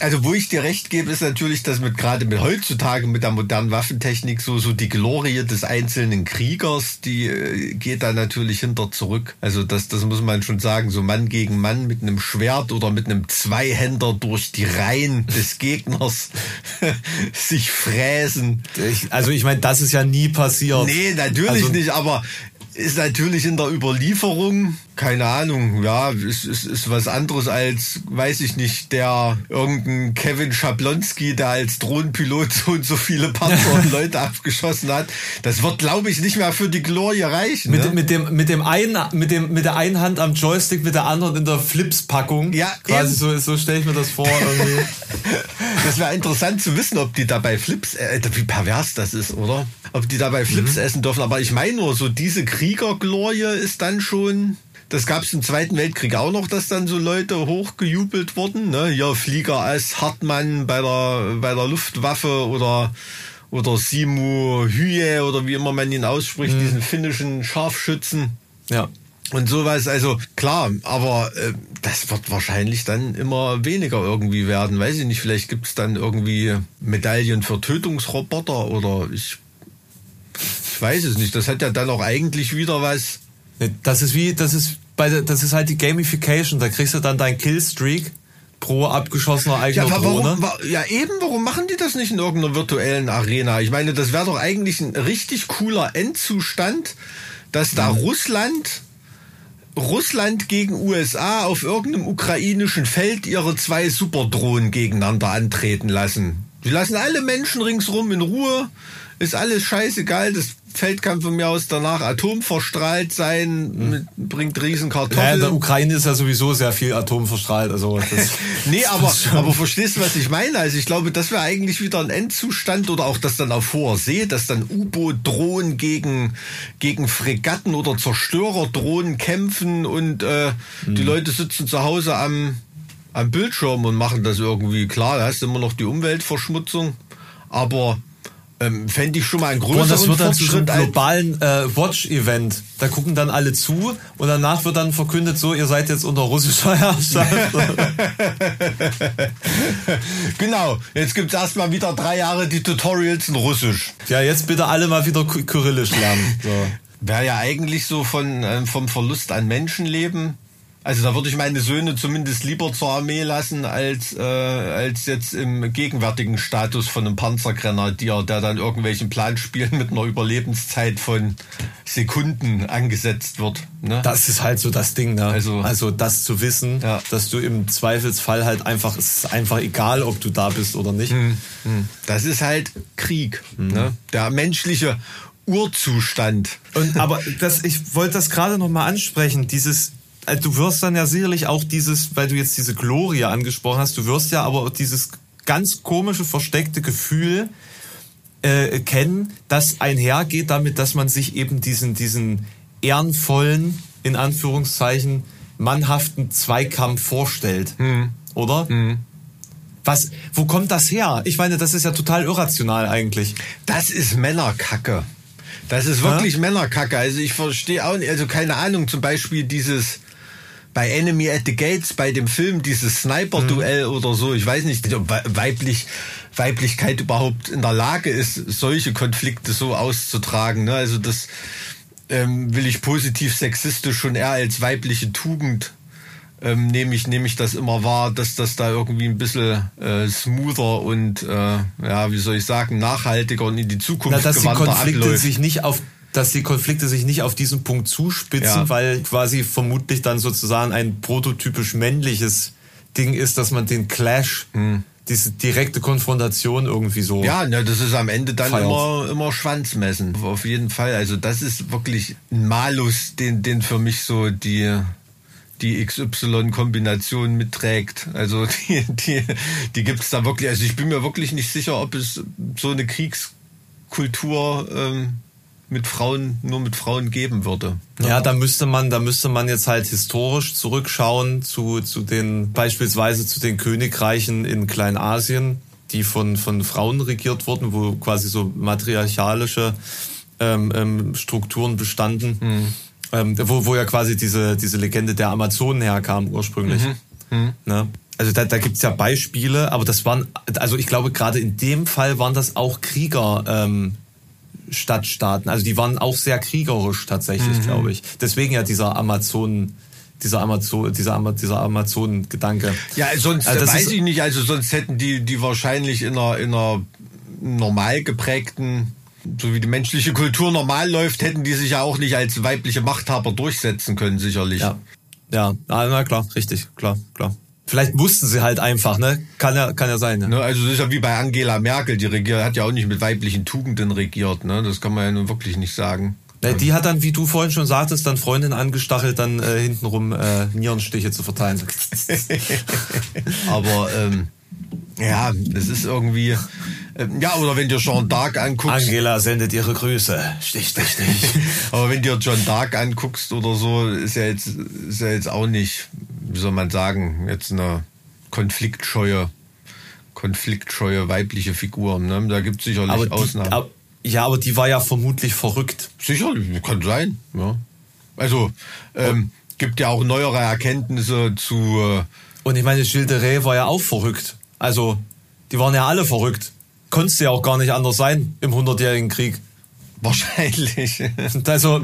also wo ich dir recht gebe, ist natürlich, dass mit gerade mit heutzutage mit der modernen Waffentechnik so so die Glorie des einzelnen Kriegers, die äh, geht da natürlich hinter zurück. Also das das muss man schon sagen, so Mann gegen Mann mit einem Schwert oder mit einem Zweihänder durch die Reihen des Gegners sich fräsen. Ich, also ich meine, das ist ja nie passiert. Nee, natürlich also, nicht, aber ist natürlich in der Überlieferung, keine Ahnung, ja, ist, ist, ist was anderes als, weiß ich nicht, der irgendein Kevin Schablonski, der als Drohnenpilot so und so viele Panzer und Leute abgeschossen hat. Das wird, glaube ich, nicht mehr für die Glorie reichen. Mit, ne? mit, dem, mit, dem einen, mit, dem, mit der einen Hand am Joystick, mit der anderen in der Flips-Packung. Ja, quasi so, so stelle ich mir das vor. Irgendwie. das wäre interessant zu wissen, ob die dabei Flips, äh, wie pervers das ist, oder? Ob die dabei Flips mhm. essen dürfen. Aber ich meine nur, so diese Kriegerglorie ist dann schon das gab es im Zweiten Weltkrieg auch noch, dass dann so Leute hochgejubelt wurden. Ne? Hier Flieger als Hartmann bei der, bei der Luftwaffe oder, oder Simu Hye oder wie immer man ihn ausspricht, mhm. diesen finnischen Scharfschützen. Ja. Und sowas, also klar, aber äh, das wird wahrscheinlich dann immer weniger irgendwie werden. Weiß ich nicht, vielleicht gibt es dann irgendwie Medaillen für Tötungsroboter oder ich, ich weiß es nicht. Das hat ja dann auch eigentlich wieder was. Das ist wie, das ist bei das ist halt die Gamification. Da kriegst du dann dein Killstreak pro abgeschossener eigener ja, warum, Drohne. Ja, eben, warum machen die das nicht in irgendeiner virtuellen Arena? Ich meine, das wäre doch eigentlich ein richtig cooler Endzustand, dass da mhm. Russland Russland gegen USA auf irgendeinem ukrainischen Feld ihre zwei Superdrohnen gegeneinander antreten lassen. Die lassen alle Menschen ringsrum in Ruhe, ist alles scheißegal, das Feld kann von mir aus danach atomverstrahlt sein, mhm. mit, bringt riesen Kartoffeln. Ja, in der Ukraine ist ja sowieso sehr viel atomverstrahlt. Also das, nee, aber, aber verstehst du, was ich meine? Also ich glaube, das wäre eigentlich wieder ein Endzustand oder auch das dann auf hoher See, dass dann U-Boot-Drohnen gegen, gegen Fregatten oder Zerstörerdrohnen kämpfen und äh, mhm. die Leute sitzen zu Hause am, am Bildschirm und machen das irgendwie. Klar, da hast du immer noch die Umweltverschmutzung, aber ähm, Fände ich schon mal ein größerer Und das wird dann zu so einem globalen äh, Watch-Event. Da gucken dann alle zu und danach wird dann verkündet, so, ihr seid jetzt unter russischer Herrschaft. genau, jetzt gibt's erstmal wieder drei Jahre die Tutorials in Russisch. Ja, jetzt bitte alle mal wieder Kyrillisch lernen. So. Wäre ja eigentlich so von, äh, vom Verlust an Menschenleben also da würde ich meine Söhne zumindest lieber zur Armee lassen, als, äh, als jetzt im gegenwärtigen Status von einem Panzergrenadier, der dann irgendwelchen Planspielen mit einer Überlebenszeit von Sekunden angesetzt wird. Ne? Das ist halt so das Ding, ne? Also, also das zu wissen, ja. dass du im Zweifelsfall halt einfach, es ist einfach egal, ob du da bist oder nicht. Hm, hm. Das ist halt Krieg. Hm. Ne? Der menschliche Urzustand. Und, aber das, ich wollte das gerade noch mal ansprechen, dieses äh, du wirst dann ja sicherlich auch dieses, weil du jetzt diese Gloria angesprochen hast, du wirst ja aber auch dieses ganz komische, versteckte Gefühl äh, kennen, das einhergeht damit, dass man sich eben diesen, diesen ehrenvollen, in Anführungszeichen, mannhaften Zweikampf vorstellt. Hm. Oder? Hm. Was, wo kommt das her? Ich meine, das ist ja total irrational eigentlich. Das ist Männerkacke. Das ist wirklich ja? Männerkacke. Also ich verstehe auch nicht, also keine Ahnung, zum Beispiel dieses, bei Enemy at the Gates, bei dem Film, dieses Sniper-Duell mhm. oder so, ich weiß nicht, ob weiblich, Weiblichkeit überhaupt in der Lage ist, solche Konflikte so auszutragen. Ne? Also das ähm, will ich positiv sexistisch schon eher als weibliche Tugend ähm, nehme ich, nehme ich das immer wahr, dass das da irgendwie ein bisschen äh, smoother und äh, ja, wie soll ich sagen, nachhaltiger und in die Zukunft Na, dass die Konflikte abläuft. sich nicht auf dass die Konflikte sich nicht auf diesen Punkt zuspitzen, ja. weil quasi vermutlich dann sozusagen ein prototypisch männliches Ding ist, dass man den Clash, hm. diese direkte Konfrontation irgendwie so. Ja, ne, das ist am Ende dann immer, immer Schwanzmessen. Auf jeden Fall. Also das ist wirklich ein Malus, den, den für mich so die, die XY-Kombination mitträgt. Also die, die, die gibt es da wirklich. Also ich bin mir wirklich nicht sicher, ob es so eine Kriegskultur ähm, mit Frauen nur mit Frauen geben würde. Ja, da müsste man, da müsste man jetzt halt historisch zurückschauen zu zu den beispielsweise zu den Königreichen in Kleinasien, die von von Frauen regiert wurden, wo quasi so matriarchalische ähm, ähm, Strukturen bestanden, mhm. ähm, wo wo ja quasi diese diese Legende der Amazonen herkam ursprünglich. Mhm. Mhm. Ne? Also da, da gibt ja Beispiele, aber das waren, also ich glaube gerade in dem Fall waren das auch Krieger. Ähm, Stadtstaaten. Also die waren auch sehr kriegerisch tatsächlich, mhm. glaube ich. Deswegen ja dieser Amazon dieser Amazon, dieser, dieser Amazon-Gedanke. Ja, sonst also weiß ich nicht, also sonst hätten die, die wahrscheinlich in einer, in einer normal geprägten, so wie die menschliche Kultur normal läuft, hätten die sich ja auch nicht als weibliche Machthaber durchsetzen können, sicherlich. Ja, ja, na klar, richtig, klar, klar. Vielleicht wussten sie halt einfach, ne? Kann ja, kann ja sein. Ne? ne also das ist ja wie bei Angela Merkel, die regiert, hat ja auch nicht mit weiblichen Tugenden regiert, ne? Das kann man ja nun wirklich nicht sagen. Ja, die hat dann, wie du vorhin schon sagtest, dann Freundin angestachelt, dann äh, hintenrum äh, Nierenstiche zu verteilen. Aber ähm, ja, das ist irgendwie, Ja, oder wenn dir Jean d'Arc anguckst. Angela sendet ihre Grüße. Stich, stich, stich. Aber wenn dir John Dark anguckst oder so, ist ja jetzt, ist ja jetzt auch nicht, wie soll man sagen, jetzt eine konfliktscheue, konfliktscheue weibliche Figur. Ne? Da gibt es sicherlich aber die, Ausnahmen. ab- ja, aber die war ja vermutlich verrückt. sicherlich, kann sein. Ja. Also, ähm, gibt ja auch neuere Erkenntnisse zu, äh, Und ich meine, Gilles de Rais war ja auch verrückt. Also, die waren ja alle verrückt. Konntest ja auch gar nicht anders sein im Hundertjährigen Krieg. wahrscheinlich. Also,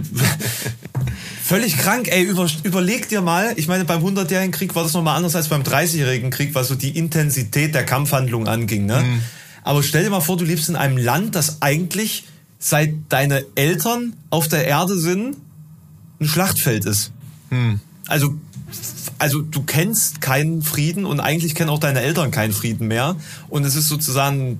völlig krank, ey, über, überleg dir mal, ich meine, beim Hundertjährigen Krieg war das nochmal anders als beim Dreißigjährigen Krieg, was so die Intensität der Kampfhandlung anging, ne? Aber stell dir mal vor, du lebst in einem Land, das eigentlich, seit deine Eltern auf der Erde sind, ein Schlachtfeld ist. Also, also du kennst keinen Frieden und eigentlich kennen auch deine Eltern keinen Frieden mehr. Und es ist sozusagen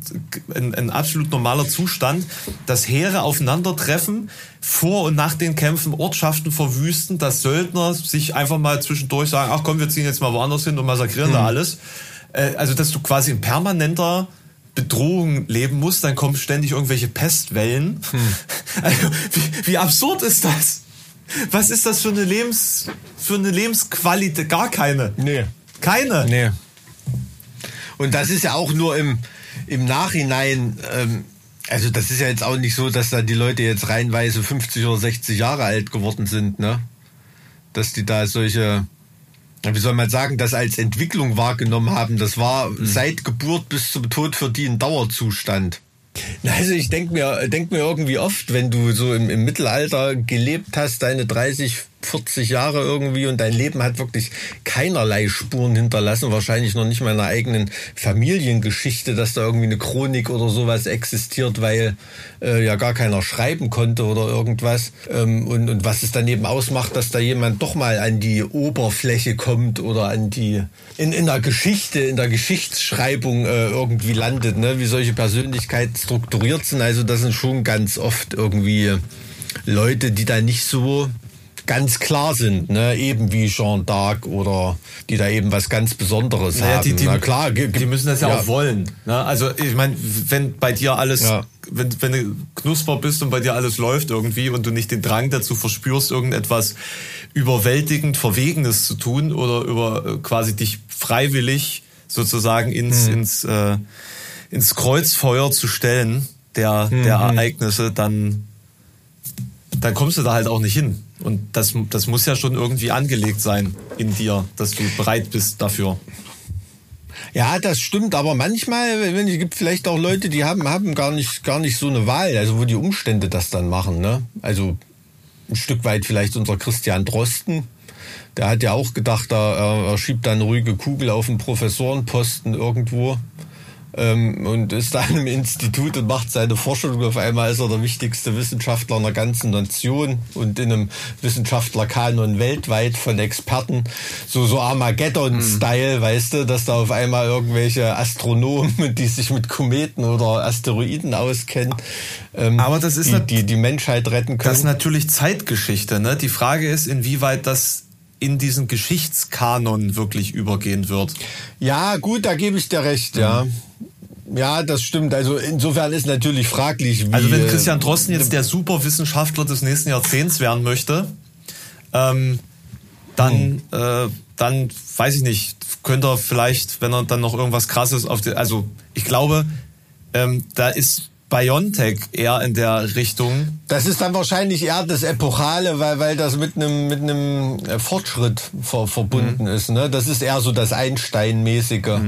ein, ein absolut normaler Zustand, dass Heere aufeinandertreffen, vor und nach den Kämpfen Ortschaften verwüsten, dass Söldner sich einfach mal zwischendurch sagen, ach komm, wir ziehen jetzt mal woanders hin und massakrieren da alles. Äh, Also, dass du quasi in permanenter Bedrohung leben musst, dann kommen ständig irgendwelche Pestwellen. Also, wie, wie absurd ist das? Was ist das für eine Lebens für eine Lebensqualität? Gar keine. Nee. Keine. Nee. Und das ist ja auch nur im, im Nachhinein, ähm, also das ist ja jetzt auch nicht so, dass da die Leute jetzt reihenweise 50 oder 60 Jahre alt geworden sind, ne? Dass die da solche, wie soll man sagen, das als Entwicklung wahrgenommen haben. Das war seit Geburt bis zum Tod für die ein Dauerzustand. Also ich denke mir, denk mir irgendwie oft, wenn du so im, im Mittelalter gelebt hast, deine 30, 40 Jahre irgendwie und dein Leben hat wirklich keinerlei Spuren hinterlassen, wahrscheinlich noch nicht mal in einer eigenen Familiengeschichte, dass da irgendwie eine Chronik oder sowas existiert, weil äh, ja gar keiner schreiben konnte oder irgendwas. Ähm, und, und was es dann eben ausmacht, dass da jemand doch mal an die Oberfläche kommt oder an die in, in der Geschichte, in der Geschichtsschreibung äh, irgendwie landet, ne? wie solche Persönlichkeiten strukturiert sind. Also das sind schon ganz oft irgendwie Leute, die da nicht so ganz klar sind, ne? eben wie Jean d'Arc oder die da eben was ganz Besonderes Naja, haben. die, die, Na klar, die müssen das ja, auch wollen. Ne? Also ich meine, wenn bei dir alles, Ja. wenn, wenn du Knusper bist und bei dir alles läuft irgendwie und du nicht den Drang dazu verspürst, irgendetwas überwältigend Verwegenes zu tun oder über äh, quasi dich freiwillig sozusagen ins, ins, äh, ins Kreuzfeuer zu stellen der, der Ereignisse, dann, dann kommst du da halt auch nicht hin. Und das, das muss ja schon irgendwie angelegt sein in dir, dass du bereit bist dafür. Ja, das stimmt, aber manchmal, wenn es gibt vielleicht auch Leute, die haben haben gar nicht gar nicht so eine Wahl, also wo die Umstände das dann machen, ne? Also ein Stück weit vielleicht unser Christian Drosten, der hat ja auch gedacht, er, er schiebt da eine ruhige Kugel auf den Professorenposten irgendwo. Ähm, und ist dann im Institut und macht seine Forschung. Und auf einmal ist er der wichtigste Wissenschaftler einer ganzen Nation und in einem Wissenschaftlerkanon weltweit von Experten. So, so Armageddon-Style, weißt du, dass da auf einmal irgendwelche Astronomen, die sich mit Kometen oder Asteroiden auskennen, ähm, Aber das ist die, die, die Menschheit retten können. Das ist natürlich Zeitgeschichte. Ne? Die Frage ist, inwieweit das in diesen Geschichtskanon wirklich übergehen wird. Ja, gut, da gebe ich dir recht, ja. Ja, das stimmt. Also insofern ist natürlich fraglich, wie. Also wenn äh, Christian Drosten jetzt der Superwissenschaftler des nächsten Jahrzehnts werden möchte, ähm, dann, äh, dann weiß ich nicht, könnte er vielleicht, wenn er dann noch irgendwas Krasses auf die, also ich glaube, ähm, da ist BioNTech eher in der Richtung. Das ist dann wahrscheinlich eher das Epochale, weil, weil das mit einem mit einem äh, Fortschritt ver, verbunden ist. Ne? Das ist eher so das Einstein-mäßige.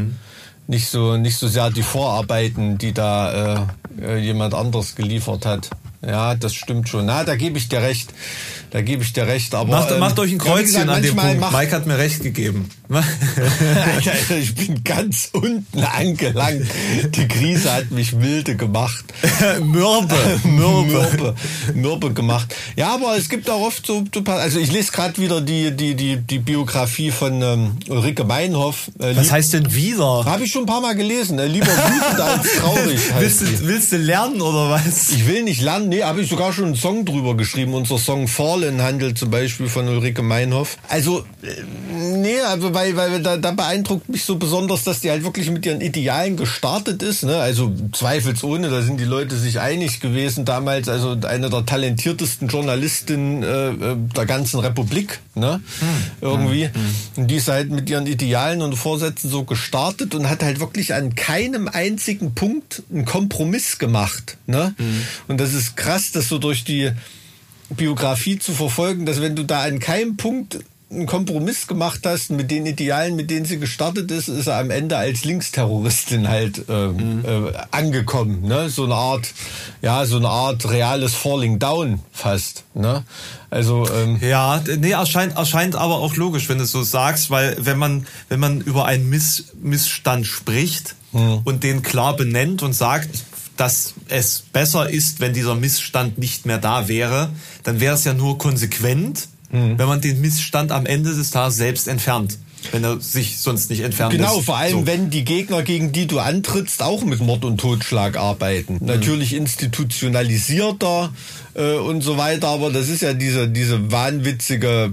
Nicht so nicht so sehr die Vorarbeiten, die da äh, äh, jemand anderes geliefert hat. Ja, das stimmt schon. Na, da gebe ich dir recht. Da gebe ich dir recht. Aber Macht, ähm, macht euch ein ja, Kreuzchen gesagt, an dem Punkt. macht- Mike hat mir recht gegeben. Alter, ich bin ganz unten angelangt. Die Krise hat mich milde gemacht. Mürbe, Mürbe. Mürbe, Mürbe gemacht. Ja, aber es gibt auch oft so, also ich lese gerade wieder die, die, die, die Biografie von ähm, Ulrike Meinhoff. Äh, Was heißt denn wieder? Habe ich schon ein paar Mal gelesen. Äh, lieber wütend als traurig Willst du, willst du lernen oder was? Ich will nicht lernen, Nee, habe ich sogar schon einen Song drüber geschrieben. Unser Song Fallen handelt zum Beispiel von Ulrike Meinhoff. Also, äh, nee, also weil, weil da, da beeindruckt mich so besonders, dass die halt wirklich mit ihren Idealen gestartet ist. Ne? Also zweifelsohne, da sind die Leute sich einig gewesen damals. Also eine der talentiertesten Journalistinnen äh, äh der ganzen Republik. Ne? Hm. Irgendwie. Hm. Und die ist halt mit ihren Idealen und Vorsätzen so gestartet und hat halt wirklich an keinem einzigen Punkt einen Kompromiss gemacht. Ne? Mhm. Und das ist krass, das so durch die Biografie zu verfolgen, dass wenn du da an keinem Punkt einen Kompromiss gemacht hast mit den Idealen, mit denen sie gestartet ist, ist er am Ende als Linksterroristin halt ähm, mhm. äh, angekommen. Ne? So eine Art, ja, so eine Art reales Falling Down fast. Ne? Also ähm, ja, nee, erscheint erscheint aber auch logisch, wenn du so sagst, weil wenn man wenn man über einen Miss, Missstand spricht mhm. und den klar benennt und sagt, dass es besser ist, wenn dieser Missstand nicht mehr da wäre, dann wäre es ja nur konsequent, mhm. wenn man den Missstand am Ende des Tages selbst entfernt wenn er sich sonst nicht entfernt. Genau, vor allem so. wenn die Gegner, gegen die du antrittst, auch mit Mord und Totschlag arbeiten. Mhm. Natürlich institutionalisierter äh, und so weiter, aber das ist ja diese, diese wahnwitzige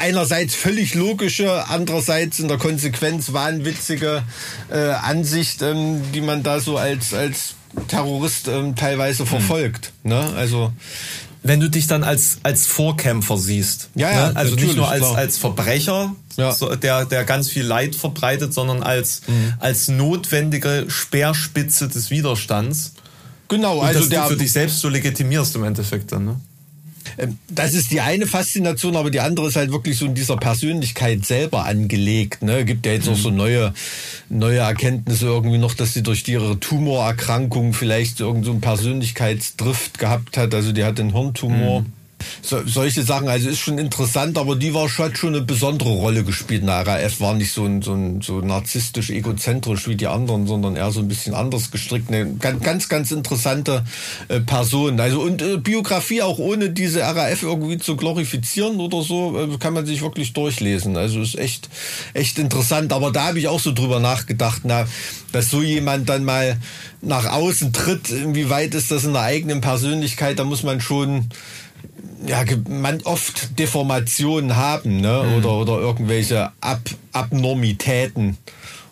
einerseits völlig logische, andererseits in der Konsequenz wahnwitzige äh, Ansicht, ähm, die man da so als, als Terrorist ähm, teilweise mhm. verfolgt. Mhm. Ne? Also wenn du dich dann als als Vorkämpfer siehst. Ja, ja, ne? Also nicht nur als als Verbrecher, ja. so, der der ganz viel Leid verbreitet, sondern als mhm. als notwendige Speerspitze des Widerstands. Genau, Und also der du für dich selbst so legitimierst im Endeffekt dann, ne? Ähm, das ist die eine Faszination, aber die andere ist halt wirklich so in dieser Persönlichkeit selber angelegt. Ne? Gibt ja jetzt auch so mhm. neue, neue Erkenntnisse irgendwie noch, dass sie durch ihre Tumorerkrankung vielleicht irgend so einen Persönlichkeitsdrift gehabt hat. Also die hat einen Hirntumor. Mhm so, solche Sachen. Also ist schon interessant, aber die war schon, hat schon eine besondere Rolle gespielt. Na, RAF war nicht so, ein, so, ein, so narzisstisch, egozentrisch wie die anderen, sondern eher so ein bisschen anders gestrickt. Eine ganz, ganz, ganz interessante äh, Person. Also und äh, Biografie auch ohne diese RAF irgendwie zu glorifizieren oder so, äh, kann man sich wirklich durchlesen. Also ist echt, echt interessant. Aber da habe ich auch so drüber nachgedacht, na, dass so jemand dann mal nach außen tritt, inwieweit ist das in der eigenen Persönlichkeit, da muss man schon ja, man oft Deformationen haben, ne? Mhm. Oder, oder irgendwelche Ab Abnormitäten,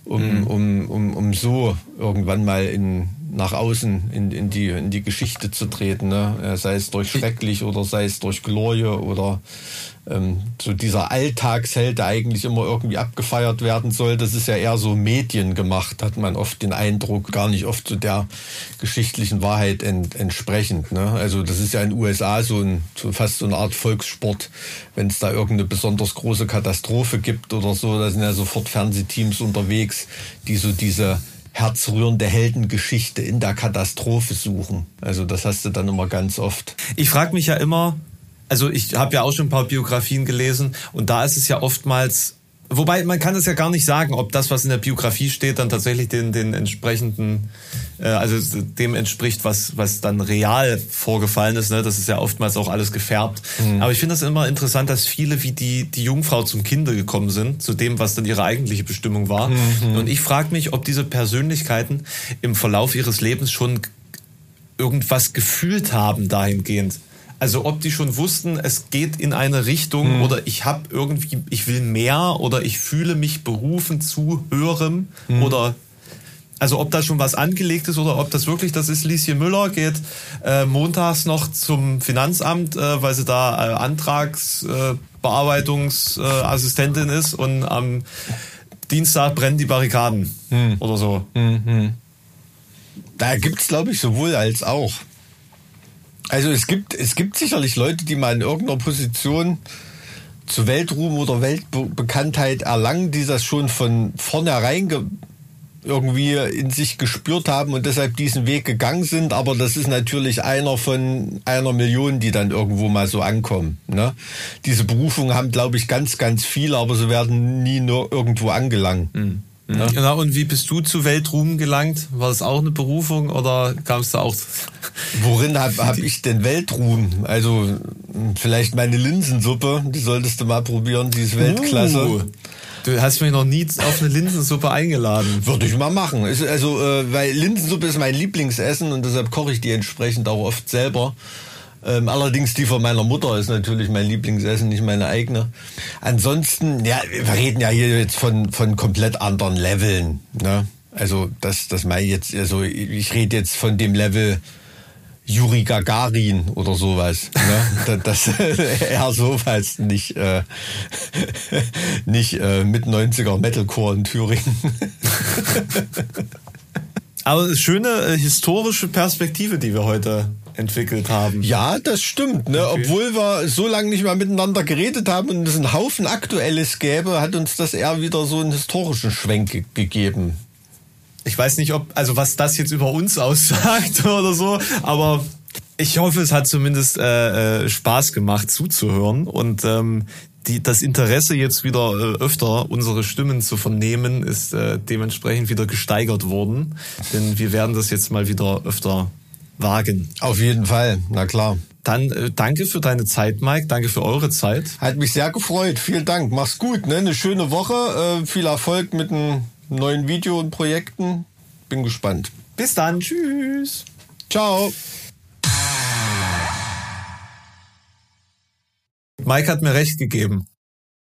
um, mhm. um, um, um so irgendwann mal in, nach außen in, in, die, in die Geschichte zu treten. Ne? Sei es durch schrecklich oder sei es durch Glorie oder ähm, so dieser Alltagsheld, der eigentlich immer irgendwie abgefeiert werden soll, das ist ja eher so mediengemacht, hat man oft den Eindruck, gar nicht oft zu der geschichtlichen Wahrheit ent, entsprechend. Ne? Also das ist ja in den USA so, ein, so fast so eine Art Volkssport, wenn es da irgendeine besonders große Katastrophe gibt oder so, da sind ja sofort Fernsehteams unterwegs, die so diese herzrührende Heldengeschichte in der Katastrophe suchen. Also das hast du dann immer ganz oft. Ich frage mich ja immer, also ich habe ja auch schon ein paar Biografien gelesen und da ist es ja oftmals Wobei man kann es ja gar nicht sagen, ob das, was in der Biografie steht, dann tatsächlich den, den entsprechenden, äh, also dem entspricht, was, was dann real vorgefallen ist. Ne? Das ist ja oftmals auch alles gefärbt. Mhm. Aber ich finde das immer interessant, dass viele wie die, die Jungfrau zum Kinde gekommen sind, zu dem, was dann ihre eigentliche Bestimmung war. Mhm. Und ich frage mich, ob diese Persönlichkeiten im Verlauf ihres Lebens schon irgendwas gefühlt haben dahingehend. Also ob die schon wussten, es geht in eine Richtung mhm. oder ich habe irgendwie, ich will mehr oder ich fühle mich berufen zu höherem mhm. oder also ob da schon was angelegt ist oder ob das wirklich das ist. Lieschen Müller geht äh, montags noch zum Finanzamt, äh, weil sie da äh, Antragsbearbeitungsassistentin äh, ist und am Dienstag brennen die Barrikaden mhm. oder so. Mhm. Da gibt's glaube ich sowohl als auch. Also es gibt, es gibt sicherlich Leute, die mal in irgendeiner Position zu Weltruhm oder Weltbekanntheit erlangen, die das schon von vornherein irgendwie in sich gespürt haben und deshalb diesen Weg gegangen sind. Aber das ist natürlich einer von einer Million, die dann irgendwo mal so ankommen. Ne? Diese Berufung haben, glaube ich, ganz, ganz viele, aber sie werden nie nur irgendwo angelangen. Mhm. Ja. Genau, und wie bist du zu Weltruhm gelangt? War das auch eine Berufung oder kamst du auch? Worin habe hab ich denn Weltruhm? Also vielleicht meine Linsensuppe, die solltest du mal probieren, die ist Weltklasse. Uh. Du hast mich noch nie auf eine Linsensuppe eingeladen. Würde ich mal machen. Also, äh, weil Linsensuppe ist mein Lieblingsessen und deshalb koche ich die entsprechend auch oft selber. Ähm, allerdings die von meiner Mutter ist natürlich mein Lieblingsessen, nicht meine eigene. Ansonsten, ja, wir reden ja hier jetzt von, von komplett anderen Leveln. Ne? Also das, das meine ich jetzt, also ich rede jetzt von dem Level Juri Gagarin oder sowas. Ne? Das, eher sowas, nicht, äh, nicht äh, mit 90er Metalcore in Thüringen. Aber schöne äh, historische Perspektive, die wir heute entwickelt haben. Ja, das stimmt. Ne? Okay. Obwohl wir so lange nicht mehr miteinander geredet haben und es einen Haufen Aktuelles gäbe, hat uns das eher wieder so einen historischen Schwenk ge gegeben. Ich weiß nicht, ob, also was das jetzt über uns aussagt oder so, aber ich hoffe, es hat zumindest äh, äh, Spaß gemacht zuzuhören und ähm, die, das Interesse jetzt wieder äh, öfter unsere Stimmen zu vernehmen ist äh, dementsprechend wieder gesteigert worden, denn wir werden das jetzt mal wieder öfter wagen. Auf jeden Fall, na klar. Dann äh, danke für deine Zeit, Mike. Danke für eure Zeit. Hat mich sehr gefreut. Vielen Dank. Mach's gut. Ne? Eine schöne Woche. Äh, viel Erfolg mit den neuen Video und Projekten. Bin gespannt. Bis dann. Tschüss. Ciao. Mike hat mir recht gegeben.